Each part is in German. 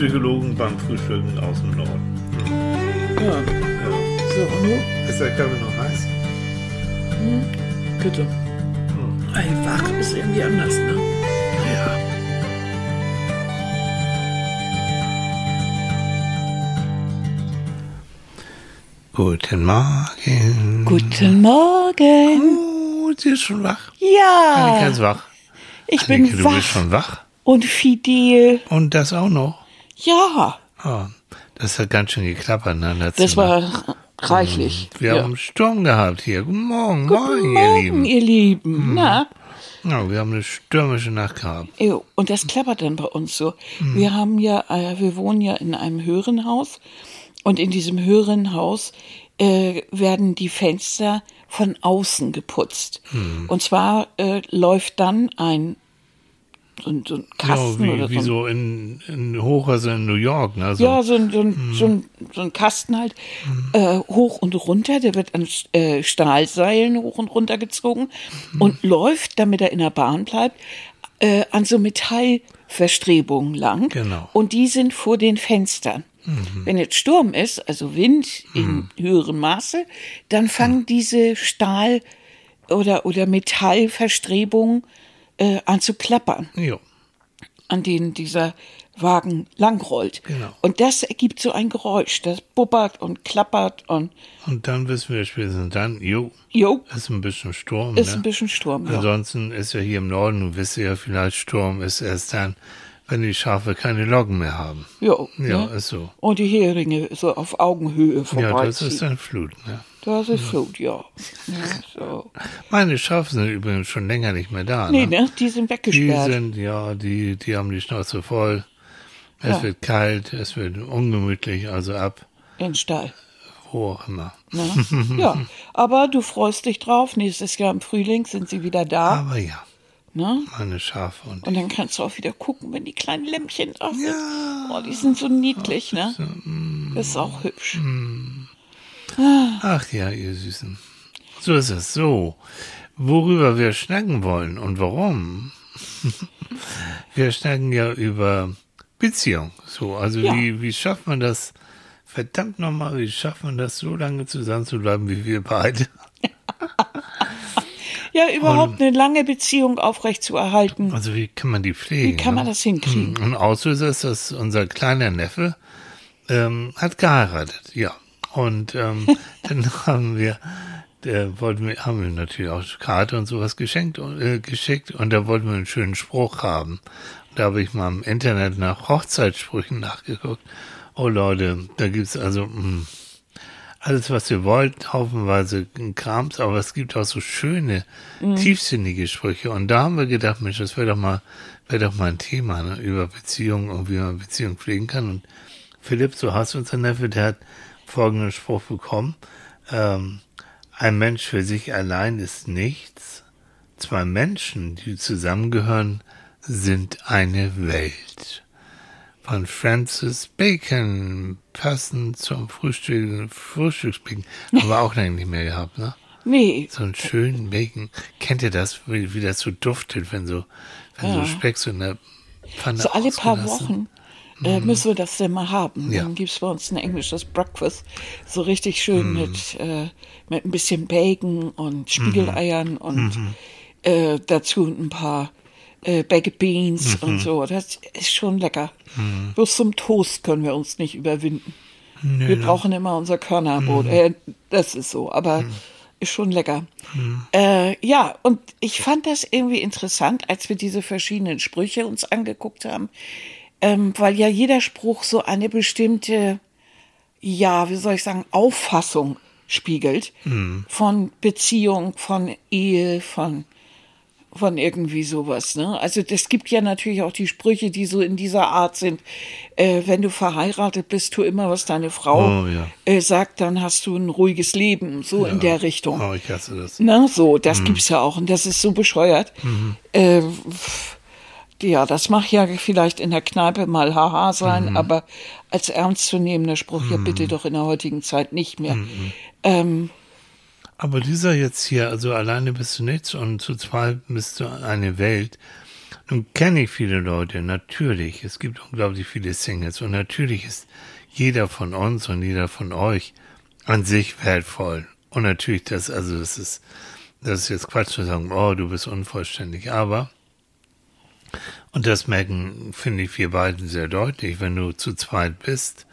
Psychologen beim Frühstücken aus dem Norden. Ja. Ja. So, und nun? Ist der Kaffee noch heiß? Bitte. Ey, wach ist irgendwie anders, ne? Ja. Guten Morgen. Guten Morgen. Oh, sie ist schon wach. Ja. Annika ist wach. Ich Annike, bin du wach bist schon wach. und fidel. Und das auch noch. Ja, Oh, das hat ganz schön geklappert, ne? letztes das Mal. war reichlich. Wir ja. haben einen Sturm gehabt hier. Guten Morgen, Guten morgen, Morgen, ihr Lieben. ihr Lieben. Na, Ja, wir haben eine stürmische Nacht gehabt. und das klappert dann bei uns so. Hm. Wir haben ja, äh, wir wohnen ja in einem höheren Haus und in diesem höheren Haus äh, werden die Fenster von außen geputzt. Hm. Und zwar äh, läuft dann ein so, ein- so ein Kasten ja, oder wie, so wie ein so in, in Hochhäusern in New York. Ne? So. Ja, so ein, so ein, so ein, so ein Kasten halt äh, hoch und runter. Der wird an äh, Stahlseilen hoch und runter gezogen und läuft, damit er in der Bahn bleibt, äh, an so Metallverstrebungen lang. Genau. Und die sind vor den Fenstern. Wenn jetzt Sturm ist, also Wind in höherem Maße, dann fangen diese Stahl- oder, oder Metallverstrebungen äh, an zu klappern Jo. an denen dieser Wagen langrollt. Genau. Und das ergibt so ein Geräusch, das bubbert und klappert und Und dann wissen wir spätestens dann, jo, jo, ist ein bisschen Sturm. ist ne? ein bisschen Sturm. Ja. Ansonsten ist ja hier im Norden, du wisst ja vielleicht, Sturm ist erst dann, wenn die Schafe keine Loggen mehr haben. Jo, Ja, ne? ist so. Und die Heringe so auf Augenhöhe Ja, vorbei. das ist dann Flut. Ne? das ist Flut, ja. ja so. Meine Schafe sind übrigens schon länger nicht mehr da. Nee, ne? ne? Die sind Die weggesperrt. sind, ja, die, die haben die Schnauze voll. Es Ja. wird kalt, es wird ungemütlich, also ab, in Stall. wo auch immer. Ne? ja, aber du freust dich drauf. Nächstes Jahr im Frühling sind sie wieder da. Aber ja, Ne? meine Schafe und Und dann kannst du auch wieder gucken, wenn die kleinen Lämpchen da sind. Oh, die sind so niedlich, ne? Das ist auch hübsch. Ach ja, ihr Süßen. So ist es. So, worüber wir schnacken wollen und warum? wir schnacken ja über Beziehung. So, also Ja. wie, wie schafft man das? Verdammt nochmal, wie schafft man das, so lange zusammen zu bleiben wie wir beide? Ja, überhaupt eine lange Beziehung aufrecht zu erhalten. Also wie kann man die pflegen? Wie kann man ne? das hinkriegen? Und Auslöser ist, dass unser kleiner Neffe ähm, hat geheiratet, ja. Und ähm, dann haben wir, der wollten wir, haben wir natürlich auch Karte und sowas geschenkt, äh, geschickt und da wollten wir einen schönen Spruch haben. Da habe ich mal im Internet nach Hochzeitssprüchen nachgeguckt. Oh Leute, da gibt's also mh, alles, was ihr wollt, haufenweise Krams, aber es gibt auch so schöne, tiefsinnige Sprüche. Und da haben wir gedacht, Mensch, das wäre doch mal, wäre doch mal ein Thema, ne, über Beziehungen und wie man Beziehungen pflegen kann. Und Philipp, so hast du unser Neffe, der hat folgenden Spruch bekommen. Ähm, ein Mensch für sich allein ist nichts. Zwei Menschen, die zusammengehören, sind eine Welt. Von Francis Bacon, passend zum Frühstück, Frühstücksbacon. Haben wir auch lange nicht mehr gehabt, ne? Nee, So einen schönen Bacon. Kennt ihr das, wie, wie das so duftet, wenn so, wenn so Speck so in der Pfanne so alle paar? Wochen äh, müssen wir das denn mal haben. Mhm. Ja. Dann gibt's bei uns ein englisches Breakfast. So richtig schön Mhm. mit, äh, mit ein bisschen Bacon und Spiegeleiern Mhm. und äh, dazu ein paar äh, Baked Beans Mhm. und so. Das ist schon lecker. Bloß zum Toast können wir uns nicht überwinden. wir brauchen immer unser Körnerbrot. Mhm. Äh, das ist so, aber ist schon lecker. Äh, ja, und ich fand das irgendwie interessant, als wir diese verschiedenen Sprüche uns angeguckt haben, ähm, weil ja jeder Spruch so eine bestimmte, ja, wie soll ich sagen, Auffassung spiegelt von Beziehung, von Ehe, von von irgendwie sowas, ne? Also es gibt ja natürlich auch die Sprüche, die so in dieser Art sind. Äh, wenn du verheiratet bist, tu immer, was deine Frau Oh, ja. äh, sagt, dann hast du ein ruhiges Leben, so in der Richtung. Oh, ich hasse das. Na, so, das gibt's ja auch und das ist so bescheuert. Äh, pff, ja, das mag ja vielleicht in der Kneipe mal haha sein, aber als ernstzunehmender Spruch ja bitte doch in der heutigen Zeit nicht mehr. Ähm, Aber dieser jetzt hier, also alleine bist du nichts und zu zweit bist du eine Welt. Nun kenne ich viele Leute, natürlich. Es gibt unglaublich viele Singles und natürlich ist jeder von uns und jeder von euch an sich wertvoll. Und natürlich das, also das ist, das ist jetzt Quatsch zu sagen, oh, du bist unvollständig, aber und das merken, finde ich, wir beiden sehr deutlich, wenn du zu zweit bist,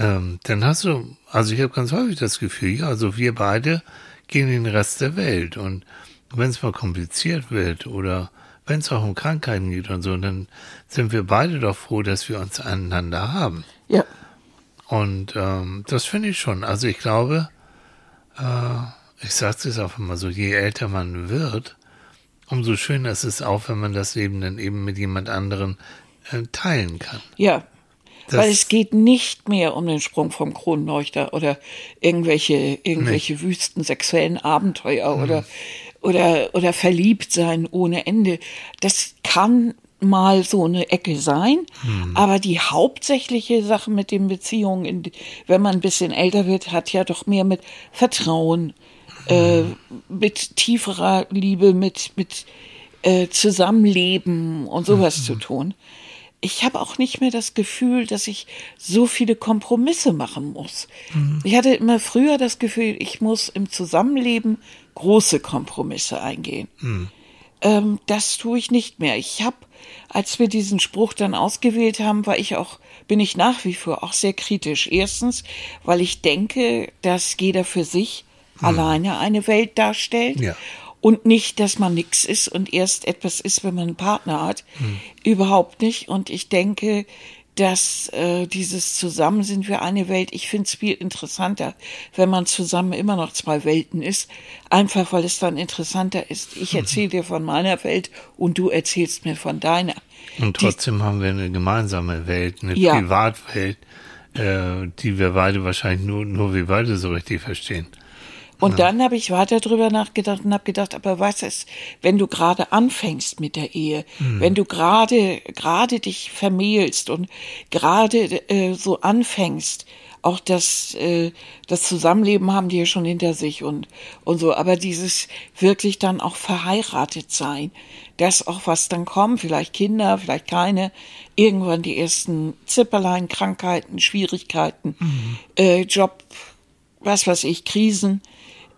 ähm, dann hast du, also ich habe ganz häufig das Gefühl, ja, also wir beide gehen in den Rest der Welt und wenn es mal kompliziert wird oder wenn es auch um Krankheiten geht und so, dann sind wir beide doch froh, dass wir uns aneinander haben. Ja. Und ähm, das finde ich schon. Also ich glaube, äh, ich sage es auch immer so, je älter man wird, umso schöner ist es auch, wenn man das Leben dann eben mit jemand anderen äh, teilen kann. Ja. Das Weil es geht nicht mehr um den Sprung vom Kronleuchter oder irgendwelche, irgendwelche nee. wüsten sexuellen Abenteuer mhm. oder, oder, oder verliebt sein ohne Ende. Das kann mal so eine Ecke sein, mhm. aber die hauptsächliche Sache mit den Beziehungen, wenn man ein bisschen älter wird, hat ja doch mehr mit Vertrauen, äh, mit tieferer Liebe, mit, mit äh, Zusammenleben und sowas mhm. zu tun. Ich habe auch nicht mehr das Gefühl, dass ich so viele Kompromisse machen muss. Mhm. Ich hatte immer früher das Gefühl, ich muss im Zusammenleben große Kompromisse eingehen. Mhm. Ähm, das tue ich nicht mehr. Ich habe, als wir diesen Spruch dann ausgewählt haben, war ich auch, bin ich nach wie vor auch sehr kritisch. Erstens, weil ich denke, dass jeder für sich hm. alleine eine Welt darstellt. Ja. Und nicht, dass man nichts ist und erst etwas ist, wenn man einen Partner hat. Hm. Überhaupt nicht. Und ich denke, dass äh, dieses Zusammen sind wir eine Welt, ich finde es viel interessanter, wenn man zusammen immer noch zwei Welten ist, einfach weil es dann interessanter ist. Ich mhm. erzähle dir von meiner Welt und du erzählst mir von deiner. Und trotzdem die, haben wir eine gemeinsame Welt, eine ja. Privatwelt, äh, die wir beide wahrscheinlich nur, nur wir beide so richtig verstehen. Und ja. dann habe ich weiter drüber nachgedacht und habe gedacht, aber was ist, wenn du gerade anfängst mit der Ehe, mhm. wenn du gerade gerade dich vermählst und gerade äh, so anfängst, auch das äh, das Zusammenleben haben die ja schon hinter sich und und so, aber dieses wirklich dann auch verheiratet sein, das auch was dann kommt, vielleicht Kinder, vielleicht keine, irgendwann die ersten Zipperlein, Krankheiten, Schwierigkeiten, mhm. äh, Job, was weiß ich, Krisen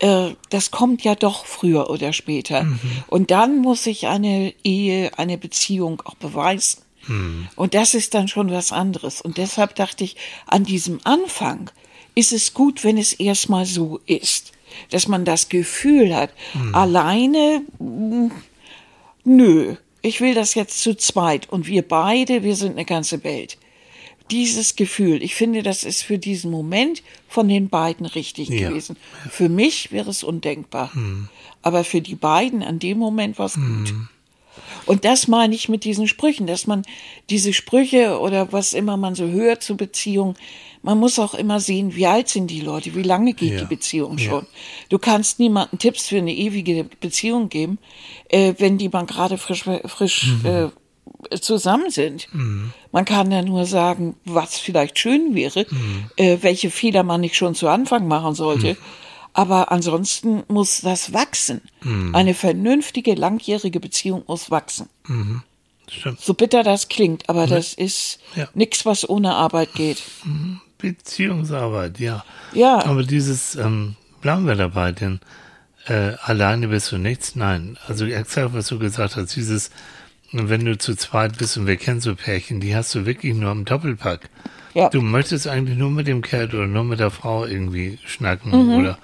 äh, das kommt ja doch früher oder später. Mhm. Und dann muss sich eine Ehe, eine Beziehung auch beweisen. Mhm. Und das ist dann schon was anderes. Und deshalb dachte ich, an diesem Anfang ist es gut, wenn es erstmal so ist, dass man das Gefühl hat, mhm. alleine, hm, nö, ich will das jetzt zu zweit und wir beide, wir sind eine ganze Welt dieses Gefühl, ich finde, das ist für diesen Moment von den beiden richtig ja. gewesen. Für mich wäre es undenkbar. Hm. Aber für die beiden an dem Moment war es hm. gut. Und das meine ich mit diesen Sprüchen, dass man diese Sprüche oder was immer man so hört zu Beziehungen, man muss auch immer sehen, wie alt sind die Leute, wie lange geht ja. die Beziehung schon. Ja. Du kannst niemanden Tipps für eine ewige Beziehung geben, äh, wenn die man gerade frisch, frisch mhm. äh, zusammen sind. Mhm. Man kann ja nur sagen, was vielleicht schön wäre, mhm. äh, welche Fehler man nicht schon zu Anfang machen sollte. Mhm. Aber ansonsten muss das wachsen. Mhm. Eine vernünftige, langjährige Beziehung muss wachsen. Mhm. So bitter das klingt, aber das ist ja. nichts, was ohne Arbeit geht. Mhm. Beziehungsarbeit, ja. Ja. Aber dieses, ähm, bleiben wir dabei, denn äh, alleine bist du nichts. Nein, also exakt, was du gesagt hast, dieses wenn du zu zweit bist und wir kennen so Pärchen, die hast du wirklich nur im Doppelpack. Ja. Du möchtest eigentlich nur mit dem Kerl oder nur mit der Frau irgendwie schnacken mhm. oder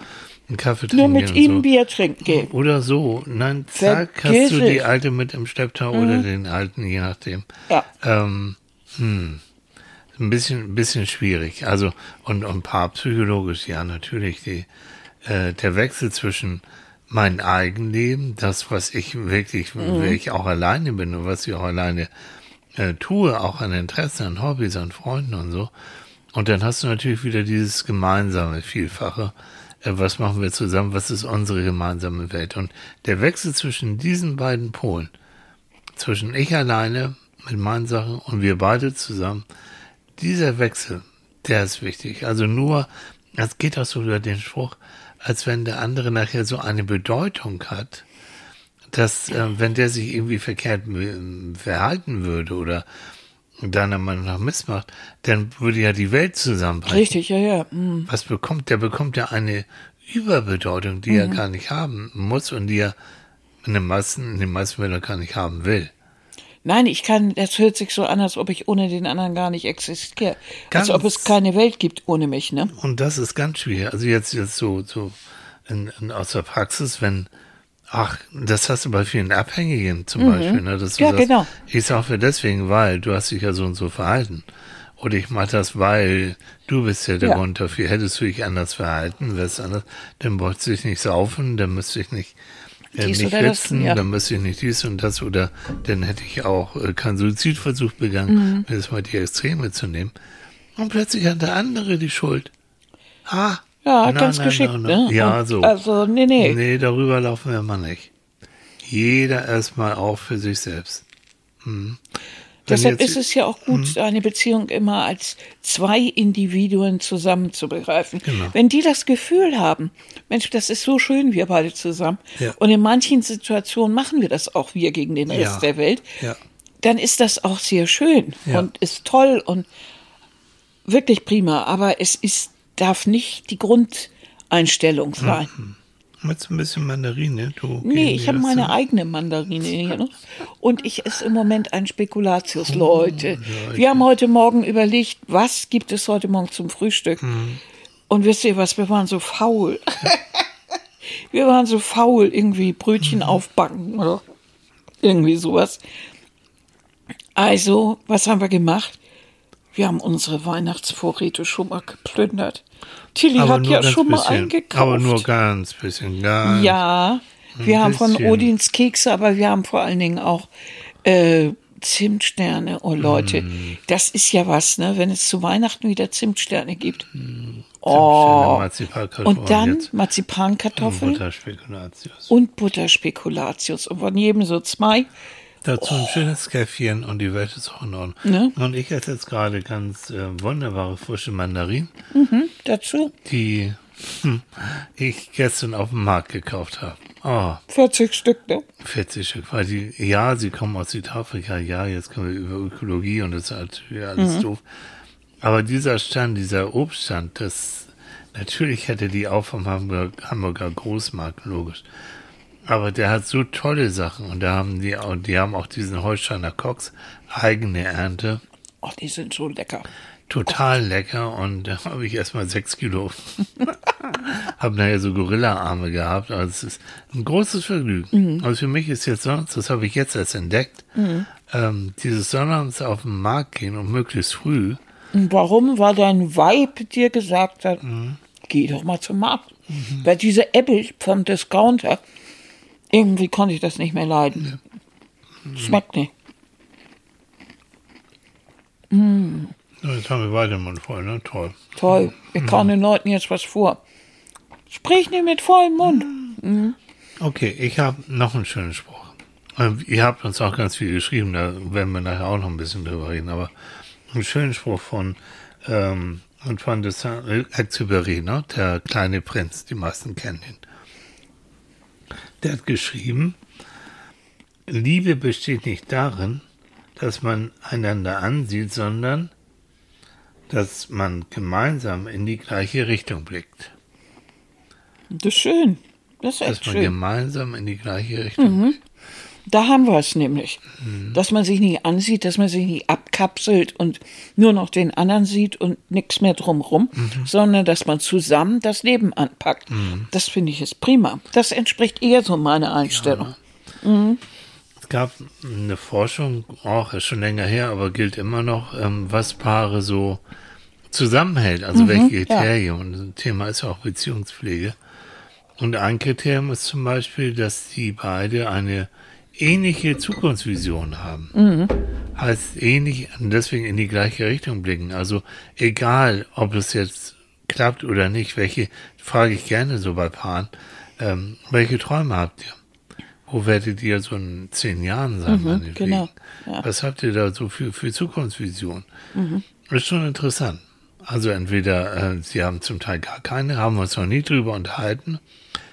einen Kaffee trinken. Nur mit ihm so. Bier trinken gehen. Oder so. Nein, zack, Vergiss hast du die alte mit im Stepptau mhm. oder den alten, je nachdem. Ja. Ähm, hm. Ein bisschen, ein bisschen schwierig. Also, und, und paarpsychologisch, ja, natürlich, die, äh, der Wechsel zwischen mein Eigenleben, das, was ich wirklich, mhm. wie ich auch alleine bin und was ich auch alleine äh, tue, auch an Interessen, an Hobbys, an Freunden und so. Und dann hast du natürlich wieder dieses gemeinsame Vielfache. Äh, was machen wir zusammen? Was ist unsere gemeinsame Welt? Und der Wechsel zwischen diesen beiden Polen, zwischen ich alleine mit meinen Sachen und wir beide zusammen, dieser Wechsel, der ist wichtig. Also nur, es geht auch so über den Spruch, als wenn der andere nachher so eine Bedeutung hat, dass äh, wenn der sich irgendwie verkehrt verhalten würde oder deiner Meinung nach missmacht, dann würde ja die Welt zusammenbrechen. Richtig, ja, ja. Mhm. Was bekommt, der bekommt ja eine Überbedeutung, die er gar nicht haben muss und die er in den meisten, in den meisten Fällen gar nicht haben will. Nein, ich kann, das hört sich so an, als ob ich ohne den anderen gar nicht existiere. Ganz- als ob es keine Welt gibt ohne mich, ne? Und das ist ganz schwierig. Also jetzt, jetzt so, so in, in, aus der Praxis, wenn, ach, das hast du bei vielen Abhängigen zum Beispiel, ne? Dass du Ja, sagst, genau. Ich sage deswegen, weil du hast dich ja so und so verhalten. Oder ich mache das, weil du bist ja der Ja. Grund dafür. Hättest du dich anders verhalten, wär's anders, dann bräuchte ich nicht saufen, dann müsste ich nicht Dies mich oder das, ritzen, ja. dann müsste ich nicht dies und das oder dann hätte ich auch äh, keinen Suizidversuch begangen, Mhm. jetzt mal die Extreme zu nehmen. Und plötzlich hat der andere die Schuld. Ah, Ja, nein, ganz nein, geschickt, nein, ne? Ja, so. Also, nee, nee. Nee, darüber laufen wir mal nicht. Jeder erstmal auch für sich selbst. Hm. Deshalb ist es ja auch gut, Mhm. eine Beziehung immer als zwei Individuen zusammen zu begreifen. Genau. Wenn die das Gefühl haben, Mensch, das ist so schön, wir beide zusammen. Ja. Und in manchen Situationen machen wir das auch wir gegen den Rest Ja. der Welt. Ja. Dann ist das auch sehr schön und ist toll und wirklich prima. Aber es ist, darf nicht die Grundeinstellung sein. Mit ein bisschen Mandarine, du. Nee, ich habe meine eigene Mandarine hier noch. Und ich esse im Moment ein Spekulatius, Leute. Leute. Wir haben heute Morgen überlegt, was gibt es heute Morgen zum Frühstück? Und wisst ihr was, wir waren so faul. wir waren so faul, irgendwie Brötchen aufbacken oder irgendwie sowas. Also, was haben wir gemacht? Wir haben unsere Weihnachtsvorräte schon mal geplündert. Tilly hat ja schon mal bisschen. eingekauft. Aber nur ganz bisschen, ganz. Ja, wir haben von bisschen. Odins Kekse, aber wir haben vor allen Dingen auch äh, Zimtsterne. Oh Leute, Mm. das ist ja was, ne? Wenn es zu Weihnachten wieder Zimtsterne gibt. Schöne Oh, Marzipankartoffeln und dann. Marzipankartoffeln Butterspekulatius. und Butterspekulatius. Und von jedem so zwei. Dazu ein schönes Käffchen und die Welt ist auch in Ordnung. Ne? Und ich esse jetzt gerade ganz äh, wunderbare frische Mandarinen, Dazu die hm, ich gestern auf dem Markt gekauft habe. Oh, 40 Stück, ne? 40 Stück, weil die, ja, sie kommen aus Südafrika, ja, jetzt kommen wir über Ökologie und das ist natürlich alles doof. Aber dieser Stand, dieser Obststand, das, natürlich hätte die auch vom Hamburger, Hamburger Großmarkt, logisch. Aber der hat so tolle Sachen und da haben die auch, die haben auch diesen Holsteiner Cox, eigene Ernte, Oh, die sind so lecker. total lecker und da habe ich erstmal sechs Kilo. habe nachher so Gorilla-Arme gehabt. Also es ist ein großes Vergnügen. Also für mich ist jetzt sonst, das habe ich jetzt erst entdeckt, ähm, dieses Sonnabends auf den Markt gehen und möglichst früh. Und warum? Weil dein Weib dir gesagt hat, geh doch mal zum Markt. Weil diese Apple vom Discounter, irgendwie konnte ich das nicht mehr leiden. Schmeckt nicht. So, Jetzt haben wir weiter den Mund voll, ne? Toll. Toll. Ich kann den Leuten jetzt was vor. Sprich nicht mit vollem Mund. Okay, ich habe noch einen schönen Spruch. Ähm, Ihr habt uns auch ganz viel geschrieben, da werden wir nachher auch noch ein bisschen drüber reden, aber einen schönen Spruch von ähm, Antoine de Saint-Exupéry, ne? der kleine Prinz, die meisten kennen ihn. Der hat geschrieben, Liebe besteht nicht darin, dass man einander ansieht, sondern dass man gemeinsam in die gleiche Richtung blickt. Das ist schön. Das ist Dass echt man schön. gemeinsam in die gleiche Richtung blickt. Da haben wir es nämlich. Mhm. Dass man sich nicht ansieht, dass man sich nicht abkapselt und nur noch den anderen sieht und nichts mehr drumrum, Mhm. sondern dass man zusammen das Leben anpackt. Das finde ich ist prima. Das entspricht eher so meiner Einstellung. Es gab eine Forschung, auch ist schon länger her, aber gilt immer noch, ähm, was Paare so zusammenhält, also welche Kriterien. Und das Thema ist ja auch Beziehungspflege. Und ein Kriterium ist zum Beispiel, dass die beide eine ähnliche Zukunftsvision haben. Heißt ähnlich, und deswegen in die gleiche Richtung blicken. Also egal, ob es jetzt klappt oder nicht, welche, frage ich gerne so bei Paaren, ähm, welche Träume habt ihr? Wo werdet ihr so in zehn Jahren sein, meinetwegen? genau, ja. Was habt ihr da so für, für Zukunftsvision? Ist schon interessant. Also entweder äh, sie haben zum Teil gar keine, haben wir uns noch nie drüber unterhalten.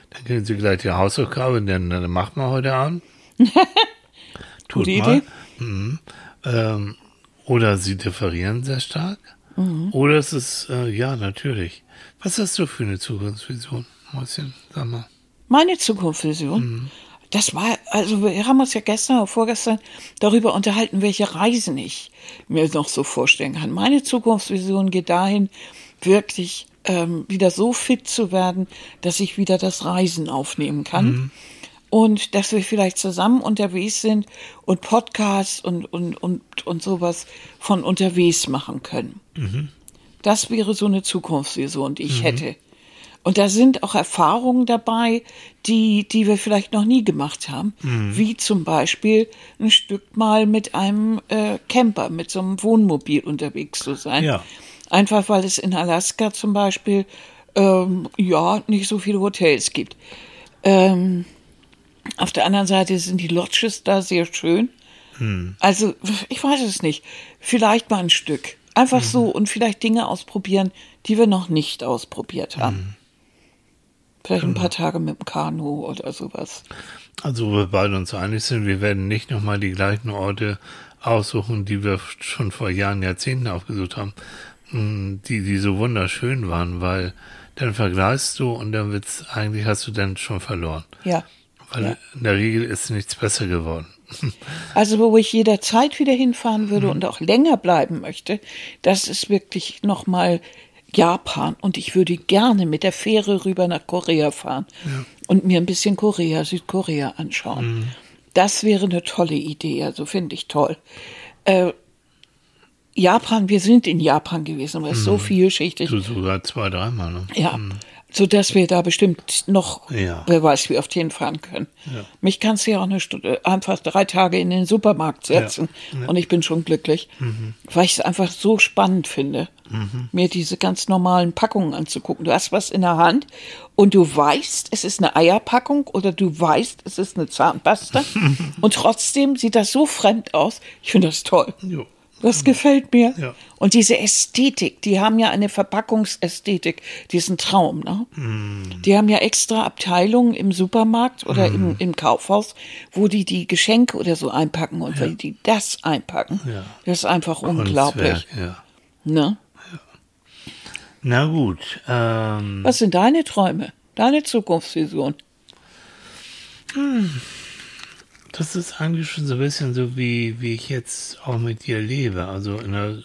Dann kriegen Sie gleich die Hausaufgabe, denn dann macht man heute Abend. Tut Gute mal. Idee. Mhm. Ähm, oder Sie differieren sehr stark. Mhm. Oder es ist, äh, ja, natürlich. Was hast du für eine Zukunftsvision, Mäuschen? Sag mal. Meine Zukunftsvision. Das war, also wir haben uns ja gestern oder vorgestern darüber unterhalten, welche Reisen ich mir noch so vorstellen kann. Meine Zukunftsvision geht dahin, wirklich ähm, wieder so fit zu werden, dass ich wieder das Reisen aufnehmen kann. Und dass wir vielleicht zusammen unterwegs sind und Podcasts und, und, und, und sowas von unterwegs machen können. Das wäre so eine Zukunftsvision, die ich hätte. Und da sind auch Erfahrungen dabei, die, die wir vielleicht noch nie gemacht haben. Wie zum Beispiel ein Stück mal mit einem äh, Camper, mit so einem Wohnmobil unterwegs zu sein. Ja. Einfach weil es in Alaska zum Beispiel ähm, ja nicht so viele Hotels gibt. Ähm, auf der anderen Seite sind die Lodges da sehr schön. Also, ich weiß es nicht. Vielleicht mal ein Stück. Einfach so und vielleicht Dinge ausprobieren, die wir noch nicht ausprobiert haben. Vielleicht ein paar Tage mit dem Kanu oder sowas. Also, wo wir beide uns einig sind, wir werden nicht nochmal die gleichen Orte aussuchen, die wir schon vor Jahren, Jahrzehnten aufgesucht haben, mh, die, die so wunderschön waren, weil dann vergleichst du und dann wird's, eigentlich hast du dann schon verloren. Ja. Weil Ja. in der Regel ist nichts besser geworden. Also, wo ich jederzeit wieder hinfahren würde und auch länger bleiben möchte, das ist wirklich nochmal Japan. Und ich würde gerne mit der Fähre rüber nach Korea fahren und mir ein bisschen Korea, Südkorea anschauen. Das wäre eine tolle Idee, also finde ich toll. Äh, Japan, wir sind in Japan gewesen, aber es ist so vielschichtig. Du sogar zwei, dreimal, ne? Ja, so dass wir da bestimmt noch, Ja. wer weiß, wie oft hinfahren können. Mich kannst du ja auch eine Stunde, einfach drei Tage in den Supermarkt setzen und ich bin schon glücklich, weil ich es einfach so spannend finde, mir diese ganz normalen Packungen anzugucken. Du hast was in der Hand und du weißt, es ist eine Eierpackung oder du weißt, es ist eine Zahnpasta und trotzdem sieht das so fremd aus. Ich finde das toll. Jo. Das gefällt mir. Ja. Und diese Ästhetik, die haben ja eine Verpackungsästhetik, diesen Traum. Ne? Mm. Die haben ja extra Abteilungen im Supermarkt oder im, im Kaufhaus, wo die die Geschenke oder so einpacken und weil die das einpacken. Ja. Das ist einfach unglaublich. Ja. Ne? Na gut, ähm, Was sind deine Träume? Deine Zukunftsvision? Das ist eigentlich schon so ein bisschen so, wie, wie ich jetzt auch mit dir lebe. Also in einer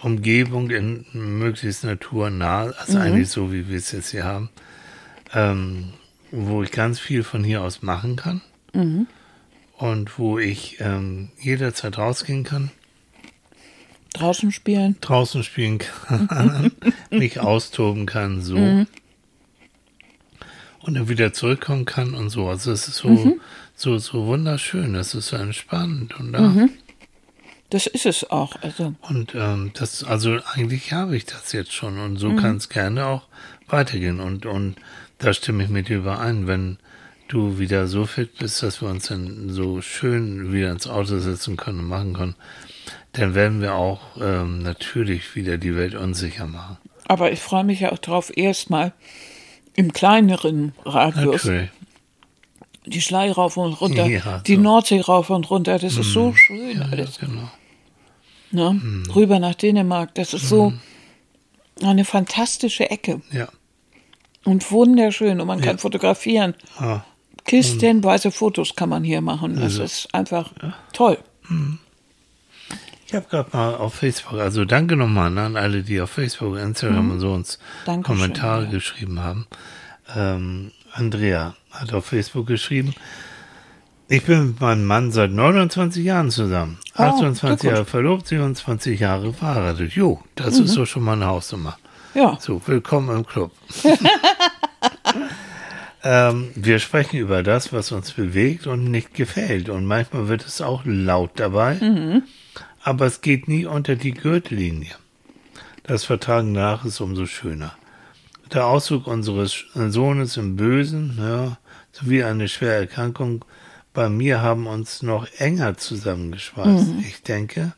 Umgebung, in möglichst naturnah, also eigentlich so, wie wir es jetzt hier haben, ähm, wo ich ganz viel von hier aus machen kann und wo ich ähm, jederzeit rausgehen kann, Draußen spielen? draußen spielen kann, mich austoben kann, so. Und dann wieder zurückkommen kann und so. Also es ist so, so, so wunderschön, es ist so entspannt und da. Das ist es auch. Also, Und ähm, das, also eigentlich habe ich das jetzt schon und so kann es gerne auch weitergehen. Und, und da stimme ich mit dir überein, wenn du wieder so fit bist, dass wir uns dann so schön wieder ins Auto setzen können und machen können, dann werden wir auch ähm, natürlich wieder die Welt unsicher machen. aber ich freue mich ja auch drauf, erstmal im kleineren Radius Natürlich. Die Schlei rauf und runter, Ja, die so. Nordsee rauf und runter. Das ist so schön Ja, alles. genau. Ne? Rüber nach Dänemark. Das ist so eine fantastische Ecke Ja. und wunderschön und man kann Ja. fotografieren. Ah, Kistenweise Fotos kann man hier machen. Das Also. ist einfach toll. Ich habe gerade mal auf Facebook, also danke nochmal ne, an alle, die auf Facebook, Instagram und so uns Dankeschön, Kommentare geschrieben haben. Ähm, Andrea hat auf Facebook geschrieben, ich bin mit meinem Mann seit 29 Jahren zusammen. Oh, 28 Glückwunsch. Jahre verlobt, 27 Jahre verheiratet. Jo, das Mhm. ist doch schon mal eine Hausnummer. Ja. So, willkommen im Club. ähm, wir sprechen über das, was uns bewegt und nicht gefällt. Und manchmal wird es auch laut dabei. Aber es geht nie unter die Gürtellinie. Das Vertragen nach ist umso schöner. Der Ausdruck unseres Sohnes im Bösen, ja, sowie eine schwere Erkrankung bei mir haben uns noch enger zusammengeschweißt. Ich denke,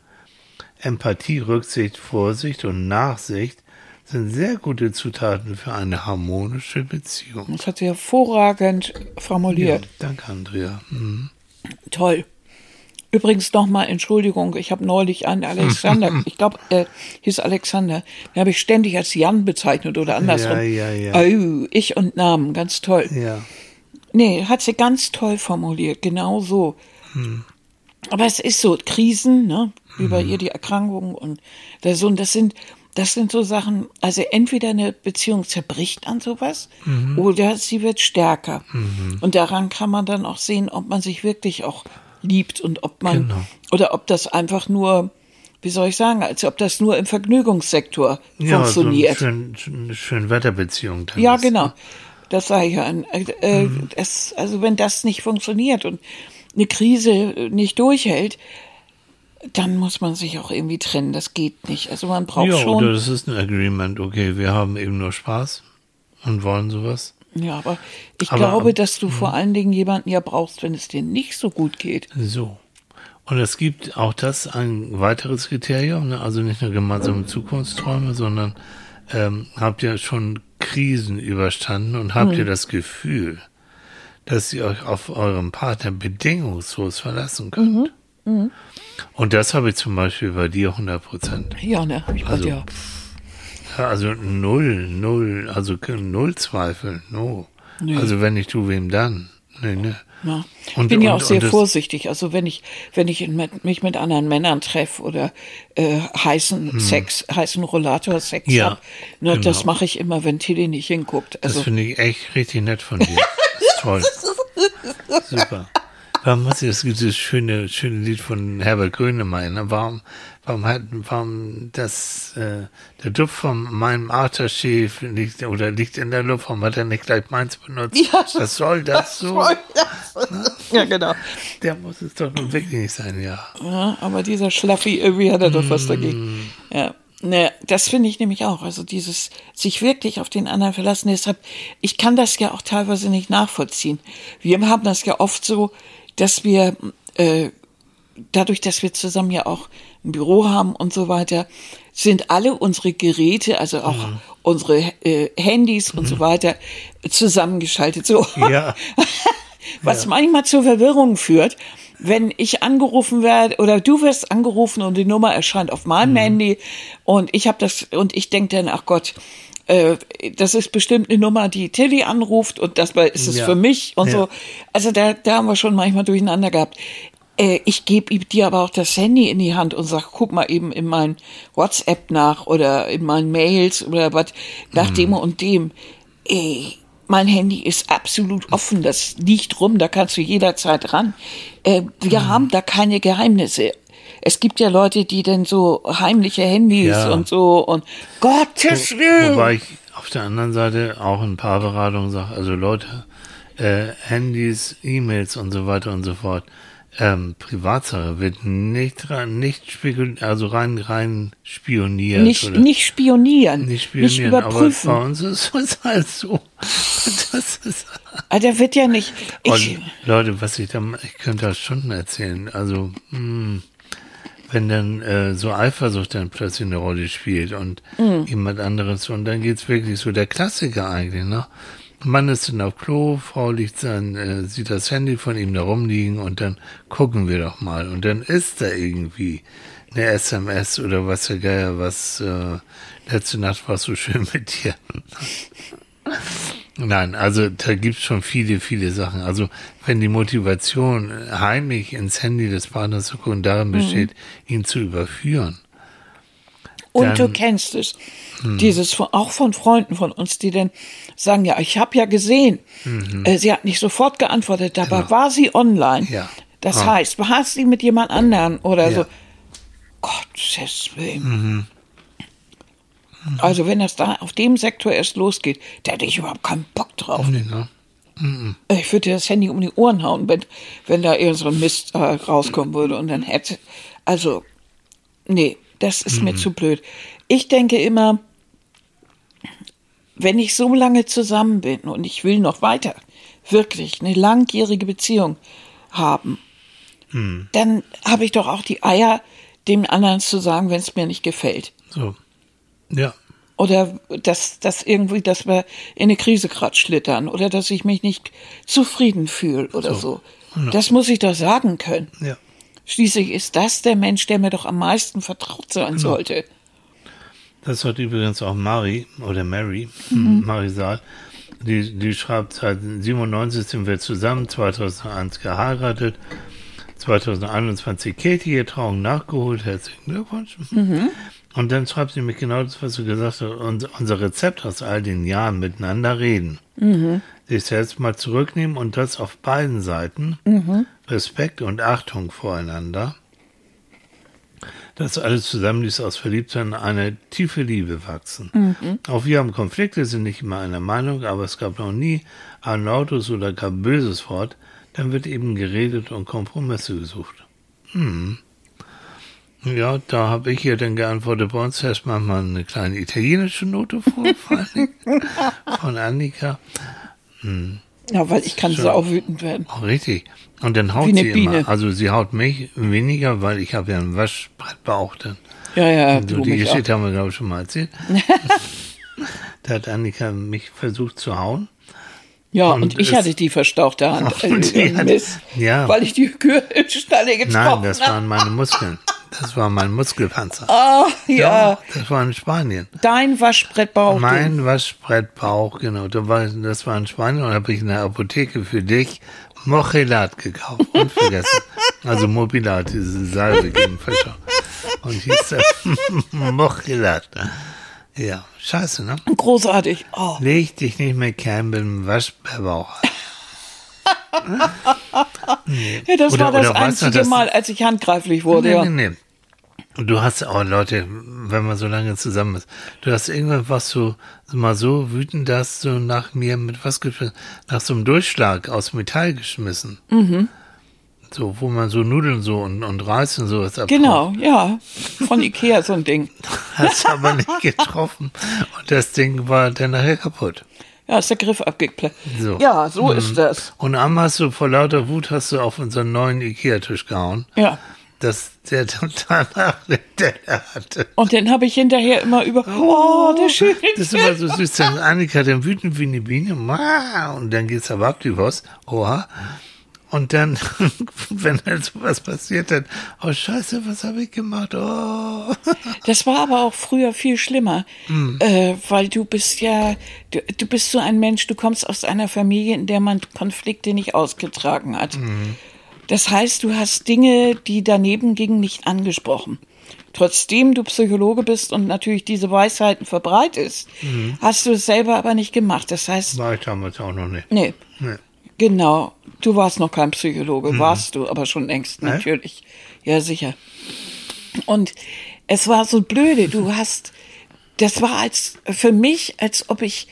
Empathie, Rücksicht, Vorsicht und Nachsicht sind sehr gute Zutaten für eine harmonische Beziehung. Das hat sie hervorragend formuliert. Ja, danke, Andrea. Mhm. Toll. Übrigens nochmal, Entschuldigung, ich habe neulich einen Alexander, ich glaube, er hieß Alexander, den habe ich ständig als Jan bezeichnet oder andersrum. Ja, ja, ja. Oh, ich und Namen, ganz toll. Ja. Nee, hat sie ganz toll formuliert, genau so. Aber es ist so, Krisen, ne, wie bei ihr die Erkrankung und der Sohn, das sind, das sind so Sachen, also entweder eine Beziehung zerbricht an sowas oder sie wird stärker. Und daran kann man dann auch sehen, ob man sich wirklich auch liebt und ob man, Genau. oder ob das einfach nur, wie soll ich sagen, als ob das nur im Vergnügungssektor Ja, funktioniert. so eine schön, schön, Wetterbeziehung. Ja, ist, genau. ne? Das sage ich ja. Äh, äh, das, also wenn das nicht funktioniert und eine Krise nicht durchhält, dann muss man sich auch irgendwie trennen. Das geht nicht. Also man braucht Ja, schon. oder das ist ein Agreement. Okay, wir haben eben nur Spaß und wollen sowas. Ja, aber ich Aber, glaube, ähm, dass du vor allen Dingen jemanden ja brauchst, wenn es dir nicht so gut geht. So. Und es gibt auch das ein weiteres Kriterium, ne? also nicht nur gemeinsame Zukunftsträume, sondern ähm, habt ihr schon Krisen überstanden und habt ihr das Gefühl, dass ihr euch auf euren Partner bedingungslos verlassen könnt. Und das habe ich zum Beispiel bei dir 100 Prozent. Ja, ne, hab ich bei Also, dir. Ja, also null, null, also null Zweifel, no. Nee. Also wenn nicht du, wem dann? Nee, nee. Ja. Ich Und- bin ja und- auch sehr das- vorsichtig. Also wenn ich, wenn ich mit, mich mit anderen Männern treffe oder äh, heißen Sex, heißen Rollator-Sex Hm. Ja, hab, ne, das genau. mache ich immer, wenn Tilly nicht hinguckt. Das Also finde ich echt richtig nett von dir. Das ist toll. Super. Warum hast du das, dieses schöne, schöne Lied von Herbert Grönemeyer? Ne? Warum, warum hat, warum das, äh, der Duft von meinem Aftershave liegt, oder liegt in der Luft, warum hat er nicht gleich meins benutzt? Ja, Was soll das so? ja, genau. Der muss es doch nun wirklich nicht sein, ja. Ja, aber dieser Schlaffi, irgendwie hat er doch was dagegen. Ja. Ne, das finde ich nämlich auch. Also dieses sich wirklich auf den anderen verlassen. Deshalb, ich kann das ja auch teilweise nicht nachvollziehen. Wir haben das ja oft so, dass wir äh, dadurch, dass wir zusammen ja auch ein Büro haben und so weiter, sind alle unsere Geräte, also auch unsere äh, Handys und so weiter, zusammengeschaltet. So. Ja. Was manchmal zur Verwirrung führt, wenn ich angerufen werde oder du wirst angerufen und die Nummer erscheint auf meinem Mhm. Handy und ich habe das und ich denke dann, ach Gott, äh, das ist bestimmt eine Nummer, die Tilly anruft und das ist es Ja. für mich und Ja. so. Also da, da haben wir schon manchmal durcheinander gehabt. Äh, ich gebe dir aber auch das Handy in die Hand und sag, guck mal eben in mein WhatsApp nach oder in meinen Mails oder was nach Mhm. dem und dem. Ey, mein Handy ist absolut offen, das liegt rum, da kannst du jederzeit ran. Äh, wir Mhm. haben da keine Geheimnisse. Es gibt ja Leute, die dann so heimliche Handys Ja. und so und Gottes Willen. Wobei ich auf der anderen Seite auch in Paarberatungen sage, also Leute, äh, Handys, E-Mails und so weiter und so fort, ähm, Privatsache wird nicht rein, nicht spekul also rein, rein spioniert nicht, oder nicht spionieren, nicht spionieren, überprüfen. aber bei uns ist es halt so. Das ist, Ah, der wird ja nicht. Ich, Leute, was ich da, ich könnte da Stunden erzählen, also, mh, wenn dann äh, so Eifersucht dann plötzlich eine Rolle spielt und Mhm. jemand anderes und dann geht's wirklich so der Klassiker eigentlich, ne? Mann ist dann auf Klo, Frau liegt dann, äh, sieht das Handy von ihm da rumliegen und dann gucken wir doch mal und dann ist da irgendwie eine SMS oder was der Geier, was äh, letzte Nacht war so schön mit dir. Nein, also da gibt's schon viele, viele Sachen. Also wenn die Motivation heimlich ins Handy des Partners zu gucken darin besteht, ihn zu überführen. und du kennst es. Dieses von, auch von Freunden von uns, die dann sagen, ja, ich habe ja gesehen. Äh, sie hat nicht sofort geantwortet, dabei war sie online. Ja. Das Ah. heißt, war sie mit jemand anderen oder Ja. so. Gottes Willen. Also wenn das da auf dem Sektor erst losgeht, da hätte ich überhaupt keinen Bock drauf. Nee, ne? Ich würde dir das Handy um die Ohren hauen, wenn, wenn da irgend so ein Mist äh, rauskommen würde und dann hätte. Also, nee, das ist mir zu blöd. Ich denke immer, wenn ich so lange zusammen bin und ich will noch weiter, wirklich eine langjährige Beziehung haben, dann habe ich doch auch die Eier, dem anderen zu sagen, wenn es mir nicht gefällt. So. Ja. Oder dass, dass irgendwie, dass wir in eine Krise grad schlittern oder dass ich mich nicht zufrieden fühle oder so. So, Das muss ich doch sagen können. Ja. Schließlich ist das der Mensch, der mir doch am meisten vertraut sein sollte. Das hat übrigens auch Mari oder Mary, Mari Saal, die, die schreibt, seit 97 sind wir zusammen, 2001 geheiratet, 2021 Katie Trauung nachgeholt, herzlichen Glückwunsch. Und dann schreibt sie mir genau das, was du gesagt hast, unser, unser Rezept aus all den Jahren miteinander reden. Sich selbst mal zurücknehmen und das auf beiden Seiten. Respekt und Achtung voreinander. Das alles zusammen ließ aus Verliebtsein eine tiefe Liebe wachsen. Auch wir haben Konflikte, sind nicht immer einer Meinung, aber es gab noch nie ein lautes oder gar böses Wort. Dann wird eben geredet und Kompromisse gesucht. Hm. Ja, da habe ich ihr dann geantwortet, bei uns herrscht manchmal eine kleine italienische Note vor, von Annika. Ja, weil ich kann so auch wütend werden. Oh, richtig. Und dann haut sie immer. Biene. Also sie haut mich weniger, weil ich habe ja einen Waschbrettbauch dann. Ja, ja, So, die mich auch. Geschichte haben wir, glaube ich, schon mal erzählt. da hat Annika mich versucht zu hauen. Ja, und, und ich es- hatte die verstauchte Hand. Und die äh, hat- Mist, ja. Weil ich die Gürtelschnalle getroffen Nein, das habe. waren meine Muskeln. Das war mein Muskelpanzer. Ah, ja, Das war in Spanien. dein Waschbrettbauch. Mein Waschbrettbauch, genau. Da war, das war in Spanien und habe ich in der Apotheke für dich Mochelat gekauft. Unvergessen. also Mobilat, diese Salbe gegen Fischer. Und hieß das Mochelat. Ja, scheiße, ne? Großartig. Oh, Leg dich nicht mit Campbell im Waschbrettbauch an. ja, das Oder- war das einzige dass- Mal, als ich handgreiflich wurde. Nee, nee, nee. Und Du hast auch, Leute, wenn man so lange zusammen ist, du hast irgendwas, was du mal so wütend hast, so nach mir mit was geschmissen, nach so einem Durchschlag aus Metall geschmissen. Mhm. So, wo man so Nudeln so und, und Reis und sowas abkocht. Genau, ja. Von Ikea so ein Ding. Hast aber nicht getroffen. Und das Ding war dann nachher kaputt. Ja, ist der Griff abgeklemmt. So. Ja, so ist das. Und am hast du vor lauter Wut hast du auf unseren neuen Ikea-Tisch gehauen, Ja. Dass der total Teller hatte. Und dann habe ich hinterher immer über, oh, der schöne Das ist immer so süß. Dann Annika dann wütend wie eine Biene. Und dann geht's aber ab die Post. Oha. Und dann, wenn halt sowas passiert, dann, oh Scheiße, was habe ich gemacht? Oh. Das war aber auch früher viel schlimmer, äh, weil du bist ja, du, du bist so ein Mensch, du kommst aus einer Familie, in der man Konflikte nicht ausgetragen hat. Das heißt, du hast Dinge, die daneben gingen, nicht angesprochen. Trotzdem du Psychologe bist und natürlich diese Weisheiten verbreitest, hast du es selber aber nicht gemacht. Das heißt, War ich damals auch noch nicht. nee, Nee. genau, du warst noch kein Psychologe, warst du aber schon längst, natürlich. Ja, sicher. Und es war so blöde, du hast, das war als, für mich, als ob ich,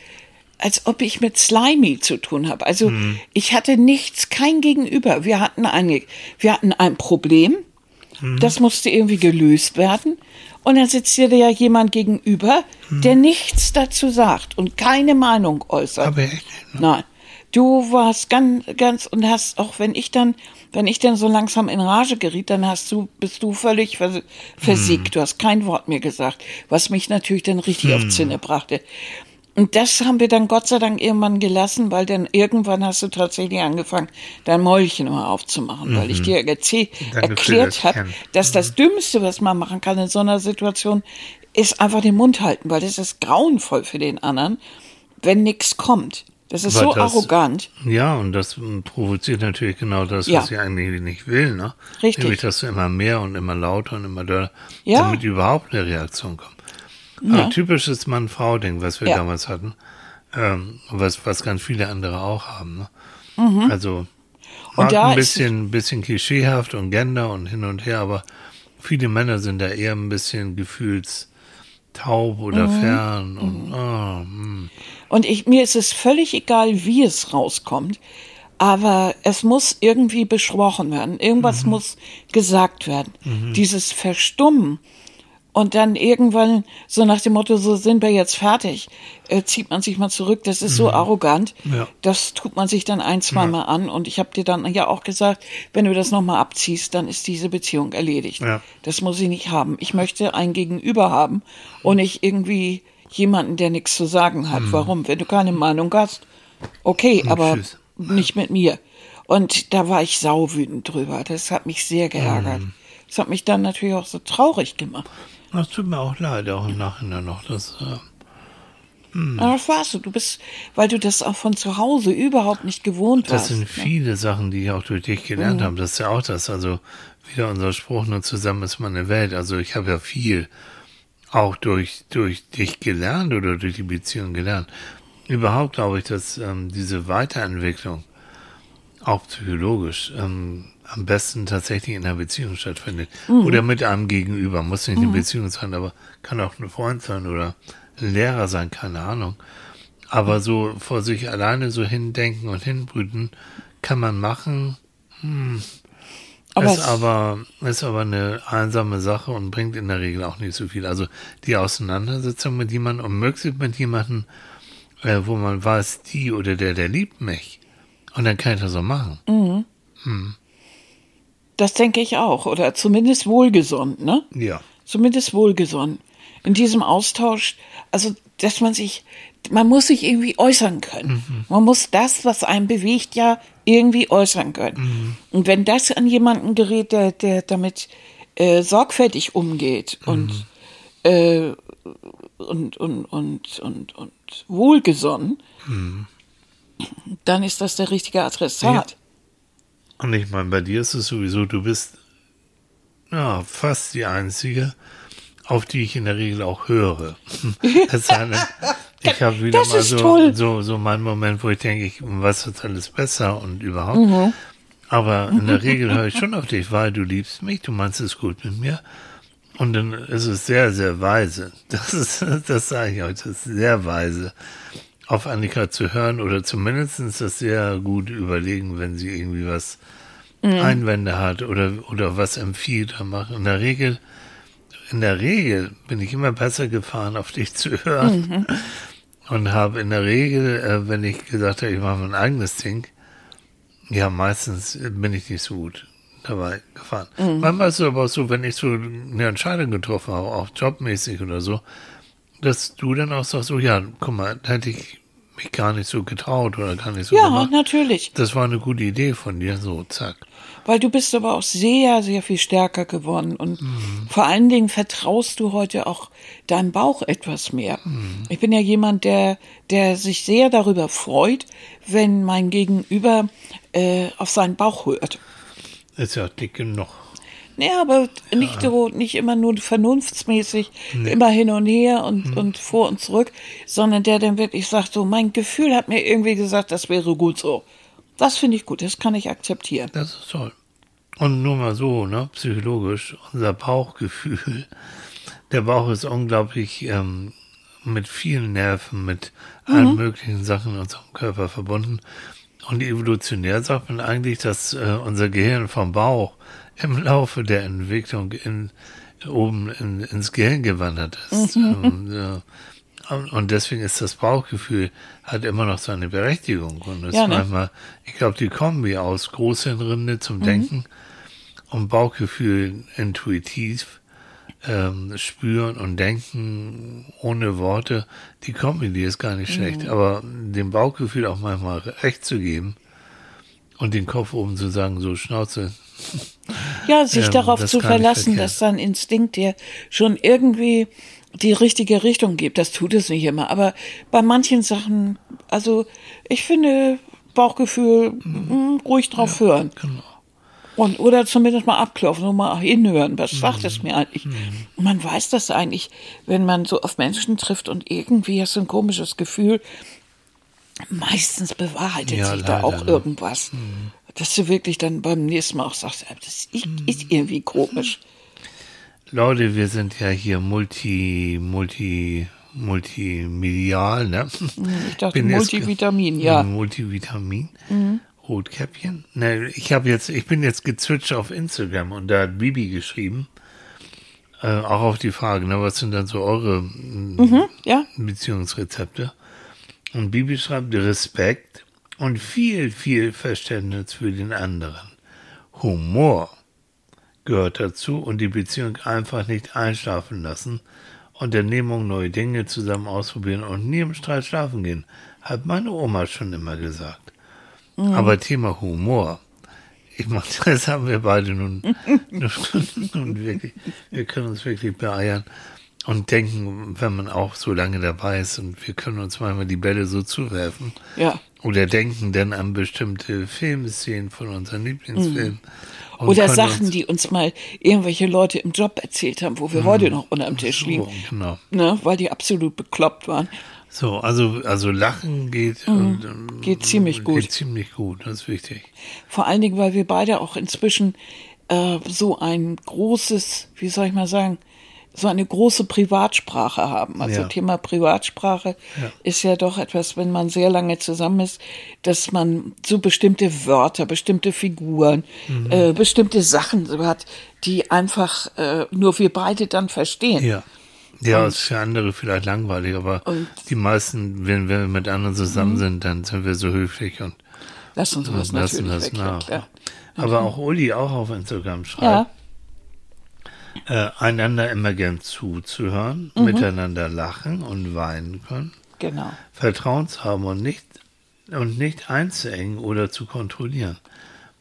als ob ich mit Slimy zu tun habe. Also ich hatte nichts, kein Gegenüber. Wir hatten eine, wir hatten ein Problem, das musste irgendwie gelöst werden. Und dann sitzt dir ja jemand gegenüber, der nichts dazu sagt und keine Meinung äußert. Aber echt nicht. Ne? Nein. Du warst ganz, ganz und hast auch, wenn ich dann, wenn ich dann so langsam in Rage geriet, dann hast du, bist du völlig vers versiegt. Du hast kein Wort mehr gesagt, was mich natürlich dann richtig auf Zinne brachte. Und das haben wir dann Gott sei Dank irgendwann gelassen, weil dann irgendwann hast du tatsächlich angefangen, dein Mäulchen immer aufzumachen, weil ich dir erzähl, erklärt habe, dass das Dümmste, was man machen kann in so einer Situation, ist einfach den Mund halten, weil das ist grauenvoll für den anderen, wenn nichts kommt. Das ist Aber so das- arrogant. Ja, und das provoziert natürlich genau das, Ja. was sie eigentlich nicht will, ne? Richtig. Nämlich, dass du immer mehr und immer lauter und immer doller, Ja. damit überhaupt eine Reaktion kommt. Aber typisches Mann-Frau-Ding, was wir Ja. damals hatten, ähm, was, was ganz viele andere auch haben, ne? Also, Mhm. Da ein ist- bisschen, bisschen klischeehaft und Gender und hin und her, aber viele Männer sind da eher ein bisschen gefühlstaub oder Mhm. fern und, oh, hm. Und ich, mir ist es völlig egal, wie es rauskommt, aber es muss irgendwie besprochen werden. Irgendwas muss gesagt werden. Dieses Verstummen und dann irgendwann so nach dem Motto, so sind wir jetzt fertig, äh, zieht man sich mal zurück. Das ist so arrogant. Ja. Das tut man sich dann ein, zweimal an. Und ich habe dir dann ja auch gesagt, wenn du das nochmal abziehst, dann ist diese Beziehung erledigt. Ja. Das muss ich nicht haben. Ich möchte ein Gegenüber haben und nicht irgendwie jemanden, der nichts zu sagen hat. Warum? Wenn du keine Meinung hast, okay, aber tschüss. nicht mit mir. Und da war ich sauwütend drüber. Das hat mich sehr geärgert. Das hat mich dann natürlich auch so traurig gemacht. Das tut mir auch leid, auch im Nachhinein noch. Das, äh, Aber das warst du. Du bist, weil du das auch von zu Hause überhaupt nicht gewohnt das warst. sind ne? viele Sachen, die ich auch durch dich gelernt habe. Das ist ja auch das. Also wieder unser Spruch, nur zusammen ist man eine Welt. Also ich habe ja viel auch durch, durch dich gelernt oder durch die Beziehung gelernt. Überhaupt glaube ich, dass ähm, diese Weiterentwicklung auch psychologisch ähm, am besten tatsächlich in einer Beziehung stattfindet. Oder mit einem Gegenüber. Muss nicht eine Beziehung sein, aber kann auch ein Freund sein oder ein Lehrer sein, keine Ahnung. Aber so vor sich alleine so hindenken und hinbrüten kann man machen, Aber ist es- aber, ist aber eine einsame Sache und bringt in der Regel auch nicht so viel. Also die Auseinandersetzung mit jemandem und möglichst mit jemandem, äh, wo man weiß, die oder der, der liebt mich. Und dann kann ich das so machen. Das denke ich auch. Oder zumindest wohlgesonnen, ne? Ja. Zumindest wohlgesonnen. In diesem Austausch, also, dass man sich, man muss sich irgendwie äußern können. Man muss das, was einen bewegt, ja irgendwie äußern können. Und wenn das an jemanden gerät, der, der damit äh, sorgfältig umgeht und, äh, und, und, und, und, und wohlgesonnen, dann ist das der richtige Adressat. Und ich meine, bei dir ist es sowieso, du bist ja fast die Einzige, auf die ich in der Regel auch höre. Es sei denn, ich habe wieder Das mal so, so, so meinen Moment, wo ich denke, ich was ist alles besser und überhaupt. Mhm. Aber in der Regel höre ich schon auf dich, weil du liebst mich, du meinst es gut mit mir. Und dann ist es sehr, sehr weise. Das ist, das sage ich euch, das ist sehr weise, auf Annika zu hören oder zumindest das sehr gut überlegen, wenn sie irgendwie was Einwände hat oder, oder was empfiehlt oder macht. In der Regel, in der Regel bin ich immer besser gefahren, auf dich zu hören. Und habe in der Regel, äh, wenn ich gesagt habe, ich mache mein eigenes Ding, ja, meistens bin ich nicht so gut dabei gefahren. Manchmal ist es aber auch so, wenn ich so eine Entscheidung getroffen habe, auch jobmäßig oder so, dass du dann auch sagst, so, ja, guck mal, da hätte ich mich gar nicht so getraut oder gar nicht so Ja, gemacht. natürlich. Das war eine gute Idee von dir, so, zack. Weil du bist aber auch sehr, sehr viel stärker geworden und vor allen Dingen vertraust du heute auch deinem Bauch etwas mehr. Ich bin ja jemand, der, der sich sehr darüber freut, wenn mein Gegenüber äh, auf seinen Bauch hört. Ist ja dick genug. Nee, aber nicht so, nicht immer nur vernunftsmäßig, immer hin und her und, und vor und zurück, sondern der dann wirklich sagt, so, mein Gefühl hat mir irgendwie gesagt, das wäre gut so. Das finde ich gut, das kann ich akzeptieren. Das ist toll. Und nur mal so, ne, psychologisch, unser Bauchgefühl. Der Bauch ist unglaublich ähm, mit vielen Nerven, mit allen möglichen Sachen in unserem Körper verbunden. Und evolutionär sagt man eigentlich, dass äh, unser Gehirn vom Bauch im Laufe der Entwicklung in, oben in, ins Gehirn gewandert ist. Und, äh, und- deswegen ist das Bauchgefühl hat immer noch seine Berechtigung. Und es Ja, ist ne? manchmal, ich glaube, die Kombi aus Großhirnrinde zum Denken und Bauchgefühl intuitiv ähm, spüren und denken ohne Worte, die die ist gar nicht schlecht. Aber dem Bauchgefühl auch manchmal recht zu geben und den Kopf oben zu sagen, so Schnauze, Ja, sich Ähm, darauf zu verlassen, dass dein Instinkt dir schon irgendwie die richtige Richtung gibt. Das tut es nicht immer. Aber bei manchen Sachen, also ich finde Bauchgefühl mh, ruhig drauf hören. genau. Und, oder zumindest mal abklopfen und mal hinhören. Was sagt es mir eigentlich? Und man weiß das eigentlich, wenn man so auf Menschen trifft und irgendwie hast du ein komisches Gefühl. Meistens bewahrheitet Ja, sich da leider, auch ne? irgendwas. Dass du wirklich dann beim nächsten Mal auch sagst, "Ah, das ist, ist irgendwie komisch. Leute, wir sind ja hier multi, multi, multimedial, ne? Ich dachte Bin Multivitamin, ja. Mhm. Rotkäppchen. Ne, ich habe jetzt, ich bin jetzt gezwitscht auf Instagram und da hat Bibi geschrieben, äh, auch auf die Frage, ne, was sind dann so eure mm, Mhm, ja, Beziehungsrezepte? Und Bibi schreibt Respekt und viel, viel Verständnis für den anderen. Humor gehört dazu und die Beziehung einfach nicht einschlafen lassen Unternehmungen, neue Dinge zusammen ausprobieren und nie im Streit schlafen gehen, hat meine Oma schon immer gesagt. Aber Thema Humor. Ich meine, das haben wir beide nun, nun wirklich, wir können uns wirklich beeiern und denken, wenn man auch so lange dabei ist und wir können uns manchmal die Bälle so zuwerfen. Ja. Oder denken dann an bestimmte Filmszenen von unseren Lieblingsfilmen. und Oder Sachen, uns- die uns mal irgendwelche Leute im Job erzählt haben, wo wir heute noch unterm Tisch liegen. So, genau. Ne, weil die absolut bekloppt waren. So, also, also Lachen geht, und, ähm, Mhm. Geht ziemlich gut. Geht ziemlich gut, das ist wichtig. Vor allen Dingen, weil wir beide auch inzwischen äh, so ein großes, wie soll ich mal sagen, so eine große Privatsprache haben. Also Ja. Thema Privatsprache Ja. ist ja doch etwas, wenn man sehr lange zusammen ist, dass man so bestimmte Wörter, bestimmte Figuren, Mhm. äh, bestimmte Sachen so hat, die einfach äh, nur wir beide dann verstehen. Ja. Ja, ist für andere vielleicht langweilig, aber Und- die meisten, wenn wir mit anderen Mhm. zusammen sind, dann sind wir so höflich und Lass uns sowas lassen natürlich das. Ja, nach. klar. Aber auch Uli auch auf Instagram schreibt, ja, äh, einander immer gern zuzuhören, Mhm. miteinander lachen und weinen können, genau. Vertrauen zu haben und nicht, und nicht einzuengen oder zu kontrollieren.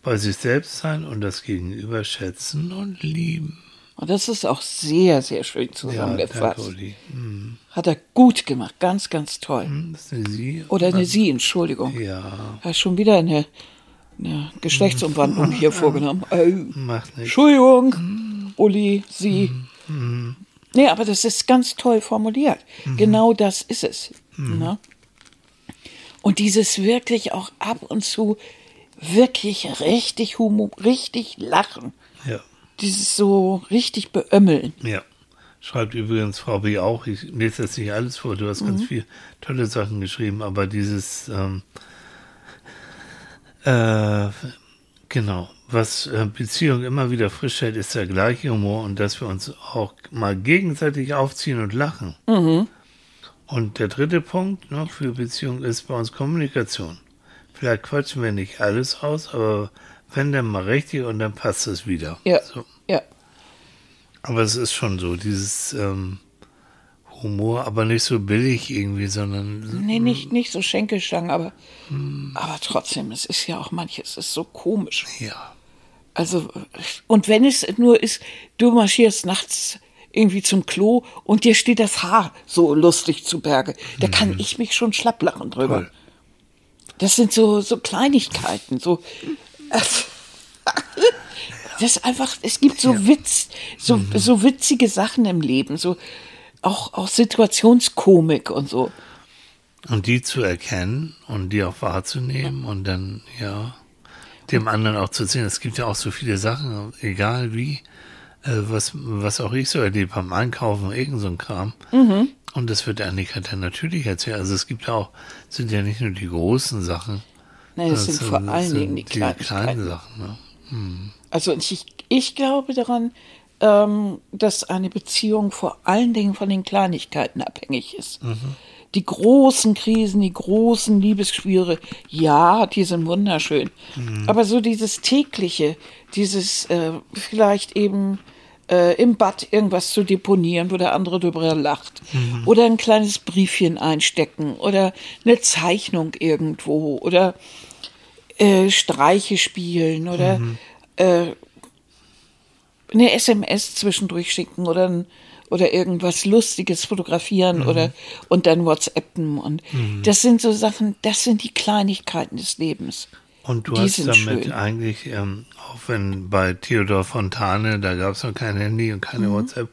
Bei sich selbst sein und das Gegenüber schätzen und lieben. Und das ist auch sehr, sehr schön Ja, zusammengefasst. danke, Uli. Hm, Hat er gut gemacht, ganz, ganz toll. das ist eine Sie. Oder eine Sie, Entschuldigung. Ja, Er hat schon wieder eine, eine Geschlechtsumwandlung hier vorgenommen. Oh, macht nichts. Entschuldigung, Uli, Sie. Mhm. Nee, aber das ist ganz toll formuliert. Genau das ist es. Mhm. Ne? Und dieses wirklich auch ab und zu wirklich richtig Humor, richtig lachen. Dieses so richtig beömmeln. ja. Schreibt übrigens Frau B. auch, ich lese jetzt nicht alles vor, du hast Mhm. ganz viel tolle Sachen geschrieben, aber dieses, ähm, äh, genau, was äh, Beziehung immer wieder frisch hält, ist der gleiche Humor und dass wir uns auch mal gegenseitig aufziehen und lachen. Mhm. Und der dritte Punkt ne, für Beziehung ist bei uns Kommunikation. Vielleicht quatschen wir nicht alles aus, aber wenn dann mal richtig und dann passt es wieder. Ja. So. Ja. Aber es ist schon so, dieses ähm, Humor, aber nicht so billig irgendwie, sondern Nee, nicht, nicht so Schenkelstangen, aber, Hm. aber trotzdem, es ist ja auch manches, es ist so komisch. ja, Also, und wenn es nur ist, du marschierst nachts irgendwie zum Klo und dir steht das Haar so lustig zu Berge, da kann ich mich schon schlapp lachen drüber. Mhm. Toll. Das sind so, so Kleinigkeiten, so. Das ist einfach, es gibt so Witz, so, Mhm. so witzige Sachen im Leben, so auch, auch Situationskomik und so. Und die zu erkennen und die auch wahrzunehmen und dann, ja, dem anderen auch zu sehen. Es gibt ja auch so viele Sachen, egal wie, äh, was, was auch ich so erlebt beim Einkaufen, irgend so ein Kram. Und das wird Annika dann natürlich erzählen. Also es gibt ja auch, sind ja nicht nur die großen Sachen. Nein, es sind das vor allen sind Dingen die die kleinen Kleinigkeiten. Sachen. Ne? Also ich, ich glaube daran, ähm, dass eine Beziehung vor allen Dingen von den Kleinigkeiten abhängig ist. Die großen Krisen, die großen Liebesschwüre, ja, die sind wunderschön. Aber so dieses tägliche, dieses äh, vielleicht eben äh, im Bad irgendwas zu deponieren, wo der andere drüber lacht. Oder ein kleines Briefchen einstecken oder eine Zeichnung irgendwo oder äh, Streiche spielen oder äh, eine SMS zwischendurch schicken oder ein, oder irgendwas Lustiges fotografieren oder und dann WhatsAppen. Und das sind so Sachen, das sind die Kleinigkeiten des Lebens. Und du Die hast damit schön. eigentlich, ähm, auch wenn bei Theodor Fontane, da gab es noch kein Handy und keine Mhm. WhatsApp,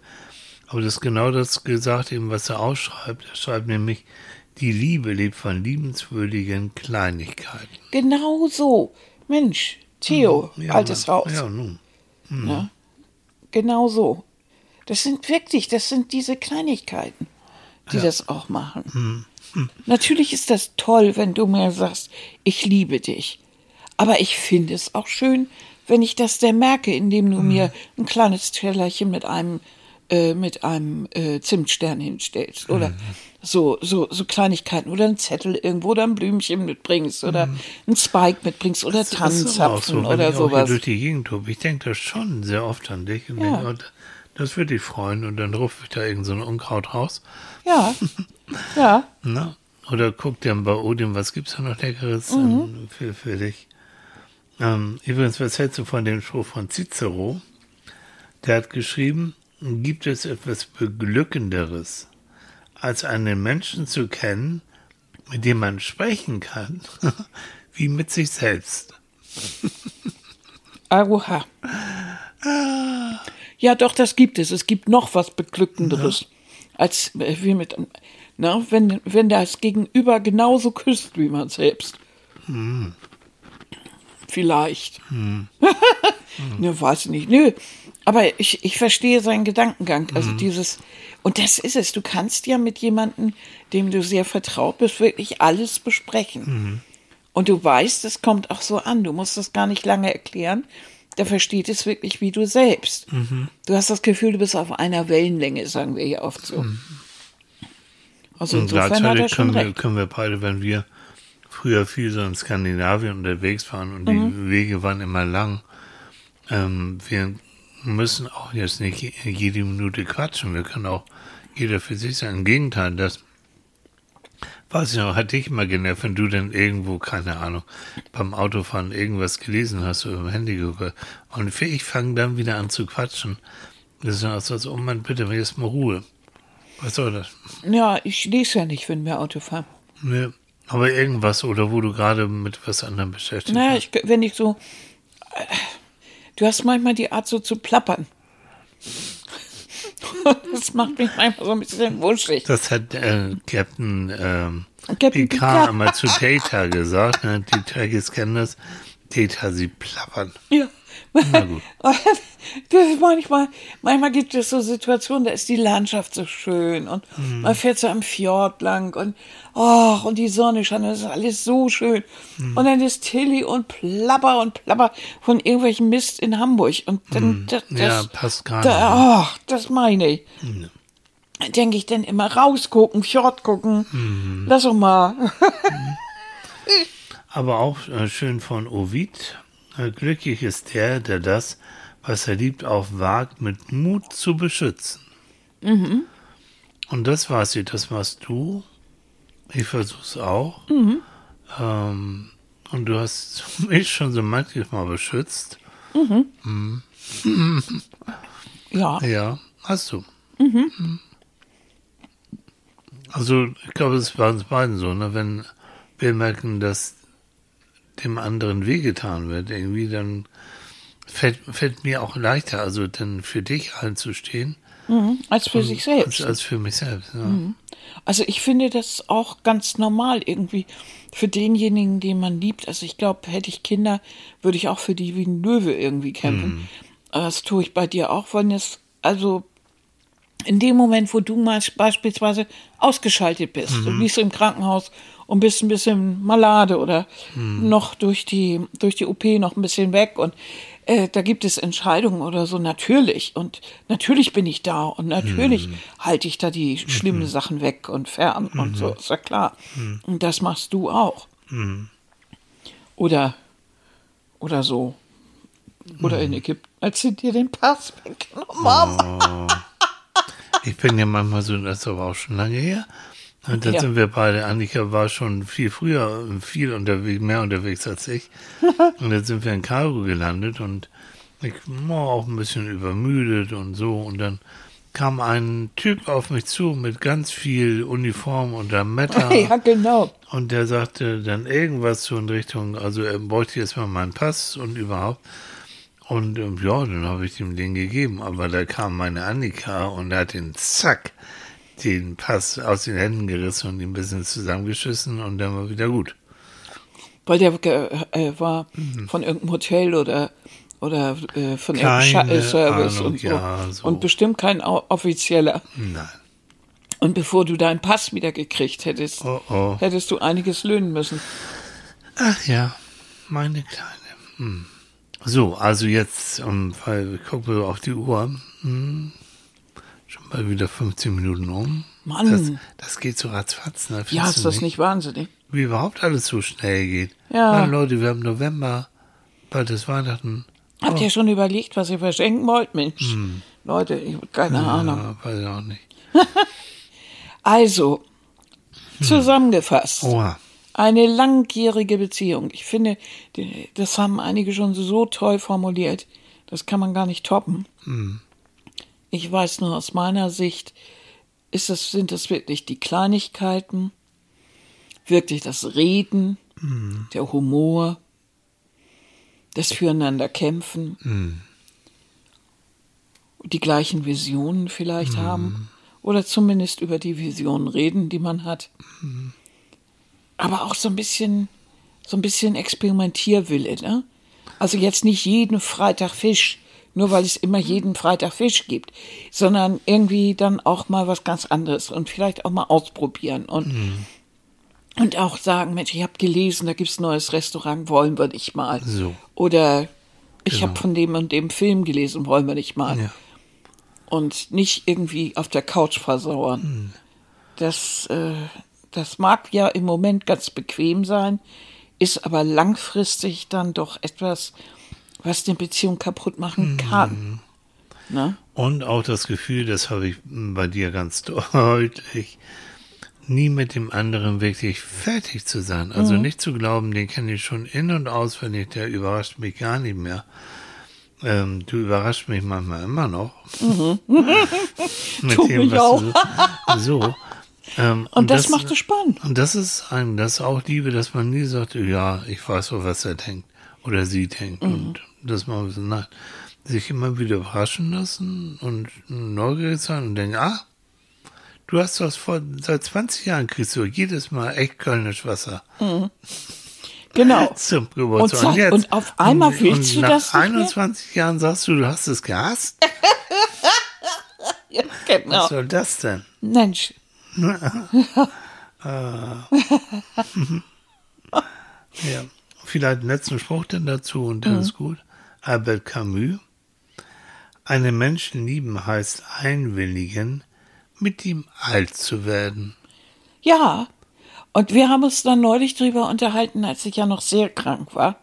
aber das ist genau das gesagt, eben was er ausschreibt. Er schreibt nämlich, die Liebe lebt von liebenswürdigen Kleinigkeiten. Genau so. Mensch, Theo, Ja, altes Haus. Ja, nun. Ne? Genau so. Das sind wirklich, das sind diese Kleinigkeiten, die das auch machen. Natürlich ist das toll, wenn du mir sagst, ich liebe dich. Aber ich finde es auch schön, wenn ich das der merke, indem du mir ein kleines Tellerchen mit einem äh, mit einem äh, Zimtstern hinstellst oder so so so Kleinigkeiten oder ein Zettel irgendwo oder ein Blümchen mitbringst oder ein Spike mitbringst oder Das Tannenzapfen so, oder ich auch sowas. durch die Gegend tobe. Ich denke da schon sehr oft an dich und Ja. denke, oh, Das würde dich freuen und dann rufe ich da irgend so ein Unkraut raus. Ja. ja. Na? Oder guck dir bei Odin, was gibt's da noch Leckeres Mhm. für, für dich. Ähm, übrigens, was hältst du von dem Spruch von Cicero? Der hat geschrieben, gibt es etwas Beglückenderes, als einen Menschen zu kennen, mit dem man sprechen kann, wie mit sich selbst. Aroha. Ja, doch, das gibt es. Es gibt noch was Beglückenderes, als äh, wie mit, na, wenn, wenn das Gegenüber genauso küsst wie man selbst. Vielleicht. ne, weiß nicht. Nö. Aber ich, ich verstehe seinen Gedankengang. Also dieses, und das ist es. Du kannst ja mit jemandem, dem du sehr vertraut bist, wirklich alles besprechen. Und du weißt, es kommt auch so an. Du musst das gar nicht lange erklären. Der versteht es wirklich wie du selbst. Du hast das Gefühl, du bist auf einer Wellenlänge, sagen wir ja oft so. Also Und insofern hat er schon können wir, recht. können wir beide, wenn wir früher viel so in Skandinavien unterwegs waren und Mhm. die Wege waren immer lang, ähm, wir müssen auch jetzt nicht je- jede Minute quatschen. Wir können auch jeder für sich sein. Im Gegenteil, das weiß ich noch, hat dich immer genervt, wenn du dann irgendwo, keine Ahnung, beim Autofahren irgendwas gelesen hast oder im Handy geguckt. Und ich fange dann wieder an zu quatschen. Das ist dann auch so, als, oh Mann, bitte, jetzt mal Ruhe. Was soll das? Ja, ich lese ja nicht, wenn wir Auto fahren. Nee, aber irgendwas oder wo du gerade mit was anderem beschäftigt Naja, bist. ich, wenn ich so. äh, Du hast manchmal die Art, so zu plappern. Das macht mich manchmal so ein bisschen wuschig. Das hat äh, Captain, ähm, Captain Picard. einmal zu Data gesagt. Ne? Die Trekkies kennen das. Data, sie plappern. Ja. Manchmal, manchmal gibt es so Situationen, da ist die Landschaft so schön und Mhm. man fährt so am Fjord lang und, oh, und die Sonne scheint, das ist alles so schön. Mhm. Und dann ist Tilly und plapper und plapper von irgendwelchen Mist in Hamburg. Und dann, das, das, Mhm. Ja, passt gar da, oh, das meine ich. Da denke ich dann immer rausgucken, Fjord gucken. Mhm. Lass doch mal. Aber auch äh, schön von Ovid. Äh, glücklich ist der, der das, was er liebt, auch wagt, mit Mut zu beschützen. Mhm. Und das war sie, das warst du. Ich versuch's auch. Mhm. Ähm, und du hast mich schon so manchmal beschützt. Ja. Ja, hast du. Mhm. Mhm. Also, ich glaube, es bei uns beiden so, ne? wenn wir merken, dass dem anderen wehgetan wird, irgendwie, dann fällt, fällt mir auch leichter, also dann für dich einzustehen, Mhm. Als für sich selbst. als, als für mich selbst. Ja. Also ich finde das auch ganz normal irgendwie für denjenigen, den man liebt. Also ich glaube, hätte ich Kinder, würde ich auch für die wie ein Löwe irgendwie kämpfen. Aber Das tue ich bei dir auch, wenn es, also in dem Moment, wo du mal beispielsweise ausgeschaltet bist, du liegst im Krankenhaus und bist ein bisschen malade oder noch durch die, durch die OP noch ein bisschen weg und äh, da gibt es Entscheidungen oder so, natürlich. Und natürlich bin ich da und natürlich halte ich da die schlimmen Sachen weg und fern und so, ist ja klar. Und das machst du auch. Oder, oder so. Oder in Ägypten, als sie dir den Pass weggenommen haben. Ich bin ja manchmal so, das ist aber auch schon lange her. Und dann Ja. sind wir beide, Annika war schon viel früher, viel unterwegs, mehr unterwegs als ich. und dann sind wir in Kairo gelandet und ich war auch ein bisschen übermüdet und so. Und dann kam ein Typ auf mich zu mit ganz viel Uniform und Lametta. Ja, genau. Und der sagte dann irgendwas so in Richtung, also er bräuchte jetzt mal meinen Pass und überhaupt. Und ähm, ja, dann habe ich ihm den gegeben. Aber da kam meine Annika und hat den zack den Pass aus den Händen gerissen und ihn ein bisschen zusammengeschissen und dann war wieder gut. Weil der ge- äh, war von irgendeinem Hotel oder, oder äh, von irgendeinem Ahnung, und so. ja, so. Und bestimmt kein offizieller. Nein. Und bevor du deinen Pass wieder gekriegt hättest, Oh, oh. hättest du einiges löhnen müssen. Ach ja, meine Kleine. Hm. So, also jetzt, um, weil gucken wir auf die Uhr. Hm. Schon mal wieder 15 Minuten um. Mann. Das, das geht so ratzfatz, ne? Ja, ist das nicht wahnsinnig? Wie überhaupt alles so schnell geht. Ja. Mann, Leute, wir haben November, bald ist Weihnachten. Habt ihr schon überlegt, was ihr verschenken wollt? Mensch, Leute, ich habe keine Ahnung. Ja, weiß ich auch nicht. Also, zusammengefasst. Oha. Eine langjährige Beziehung. Ich finde, das haben einige schon so toll formuliert. Das kann man gar nicht toppen. Ich weiß nur aus meiner Sicht, ist es, sind es wirklich die Kleinigkeiten, wirklich das Reden, der Humor, das Füreinander kämpfen, die gleichen Visionen vielleicht haben oder zumindest über die Visionen reden, die man hat. Aber auch so ein bisschen, so ein bisschen Experimentierwille, ne? Also jetzt nicht jeden Freitag Fisch, nur weil es immer jeden Freitag Fisch gibt, sondern irgendwie dann auch mal was ganz anderes und vielleicht auch mal ausprobieren und, und auch sagen, Mensch, ich habe gelesen, da gibt's ein neues Restaurant, wollen wir nicht mal. So. Oder ich Genau. habe von dem und dem Film gelesen, wollen wir nicht mal Ja. und nicht irgendwie auf der Couch versauern. Das, äh, das mag ja im Moment ganz bequem sein, ist aber langfristig dann doch etwas, was eine Beziehung kaputt machen kann. Ne? Und auch das Gefühl, das habe ich bei dir ganz deutlich, nie mit dem anderen wirklich fertig zu sein. Also nicht zu glauben, den kenne ich schon in- und auswendig, der überrascht mich gar nicht mehr. Ähm, du überrascht mich manchmal immer noch. mit Tu mich was auch. du so. Ähm, Und, das, macht es spannend. Und das ist ein, das ist auch Liebe, dass man nie sagt, ja, ich weiß doch, was er denkt oder sie denkt. Mhm. Und das machen wir so, nein. Sich immer wieder überraschen lassen und neugierig sein und denken, ah, du hast das vor, seit 20 Jahren kriegst du jedes Mal echt Kölnisch Wasser Genau. zum Geburtstag. zack, und auf einmal und, willst und du nach das mehr? 21 Jahren sagst du, du hast es gehasst? Ja, genau. Was soll das denn? Mensch, Ja, vielleicht einen letzten Spruch denn dazu und der ist gut. Albert Camus. Einen Menschen lieben heißt einwilligen, mit ihm alt zu werden. Ja, und wir haben uns dann neulich drüber unterhalten, als ich ja noch sehr krank war.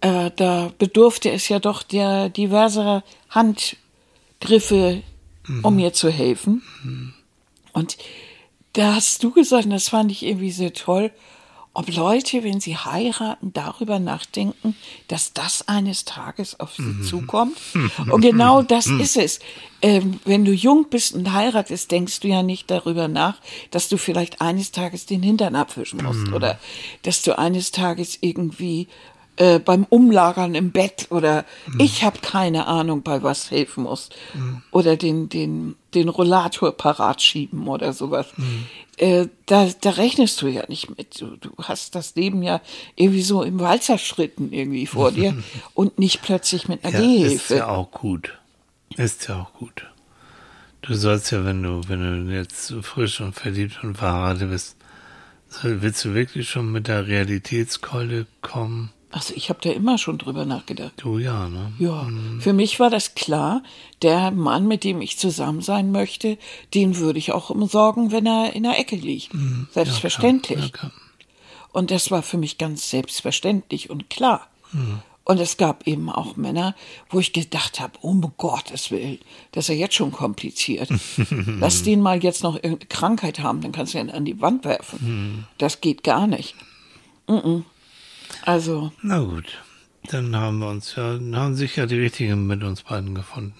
Äh, da bedurfte es ja doch der diverser Handgriffe, um mir zu helfen. Und da hast du gesagt, und das fand ich irgendwie sehr toll, ob Leute, wenn sie heiraten, darüber nachdenken, dass das eines Tages auf sie zukommt. Und genau das ist es. Ähm, wenn du jung bist und heiratest, denkst du ja nicht darüber nach, dass du vielleicht eines Tages den Hintern abwischen musst oder dass du eines Tages irgendwie äh, beim Umlagern im Bett oder ich habe keine Ahnung, bei was helfen muss. Oder den, den, den Rollator parat schieben oder sowas. Äh, da, da rechnest du ja nicht mit. Du, du hast das Leben ja irgendwie so im Walzerschritten irgendwie vor dir und nicht plötzlich mit einer Ja, ist Gehhilfe. ja auch gut. Ist ja auch gut. Du sollst ja, wenn du, wenn du jetzt so frisch und verliebt und verheiratet bist, willst du wirklich schon mit der Realitätskeule kommen? Also ich habe da immer schon drüber nachgedacht. Du ja, ne? Ja, für mich war das klar, der Mann, mit dem ich zusammen sein möchte, den würde ich auch umsorgen, wenn er in der Ecke liegt. Selbstverständlich. Ja, klar. Und das war für mich ganz selbstverständlich und klar. Und es gab eben auch Männer, wo ich gedacht habe, um Gottes Willen, das ist ja jetzt schon kompliziert. Lass den mal jetzt noch irgendeine Krankheit haben, dann kannst du ihn an die Wand werfen. Das geht gar nicht. Mhm. Also, Na gut, dann haben wir uns ja, haben sich ja die richtigen mit uns beiden gefunden.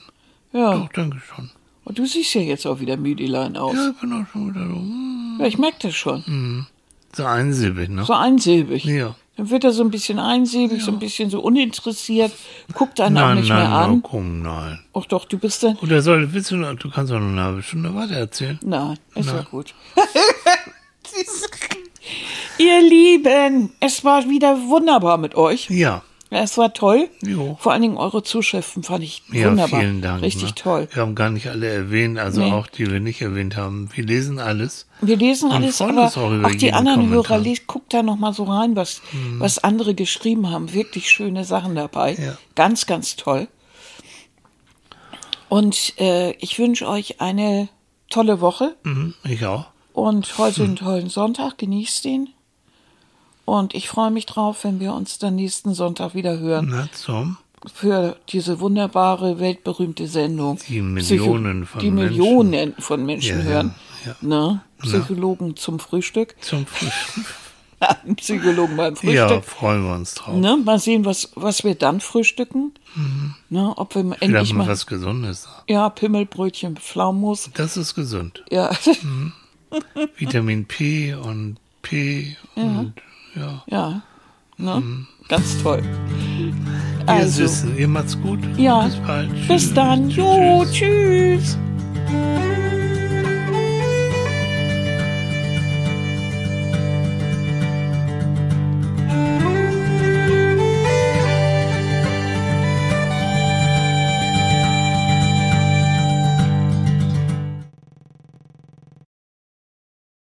ja. Doch, danke schon. Und du siehst ja jetzt auch wieder Müdelein aus. Ja, ich bin auch schon wieder so, Ja, ich merke das schon. so einsilbig, ne? So einsilbig. Ja. Dann wird er so ein bisschen einsilbig, so ein bisschen so uninteressiert, guckt einen auch Nein, nicht nein, mehr an. nein, komm, nein. Ach doch, du bist dann. Oder soll, willst du noch, du kannst auch noch eine halbe Stunde weiter erzählen. Nein, ist ja gut. Ihr Lieben, es war wieder wunderbar mit euch. Ja, Es war toll. Jo. Vor allen Dingen eure Zuschriften fand ich ja, wunderbar. vielen Dank. Richtig ne? toll. Wir haben gar nicht alle erwähnt, also Nee. auch die wir nicht erwähnt haben. Wir lesen alles. Wir lesen alles, aber auch auch die anderen Kommentar. Mhm. Hörer, lest, guckt da noch mal so rein, was, was andere geschrieben haben. Wirklich schöne Sachen dabei. Ja. Ganz, ganz toll. Und äh, ich wünsche euch eine tolle Woche Mhm, ich auch. und heute einen tollen Sonntag. Genießt ihn. Und ich freue mich drauf, wenn wir uns dann nächsten Sonntag wieder hören. Na, zum. für diese wunderbare, weltberühmte Sendung. Die Millionen von die Menschen. Millionen von Menschen Ja, ja, hören. ja. Ne? Psychologen zum Frühstück. Zum Frühstück. Psychologen beim Ja, Frühstück. freuen wir uns drauf. Ne? Mal sehen, was, was wir dann frühstücken. Ne? Ob wir Vielleicht endlich mal mal. was Gesundes. Ja, Pimmelbrötchen, mit Pflaumenmus. Das ist gesund. Ja, Vitamin P und P und ja. ja. Ne? Ganz toll. Ihr Also, Süßen, ihr macht's gut. ja. Bis bald. bis Tschüss. dann. Jo, Tschüss. tschüss.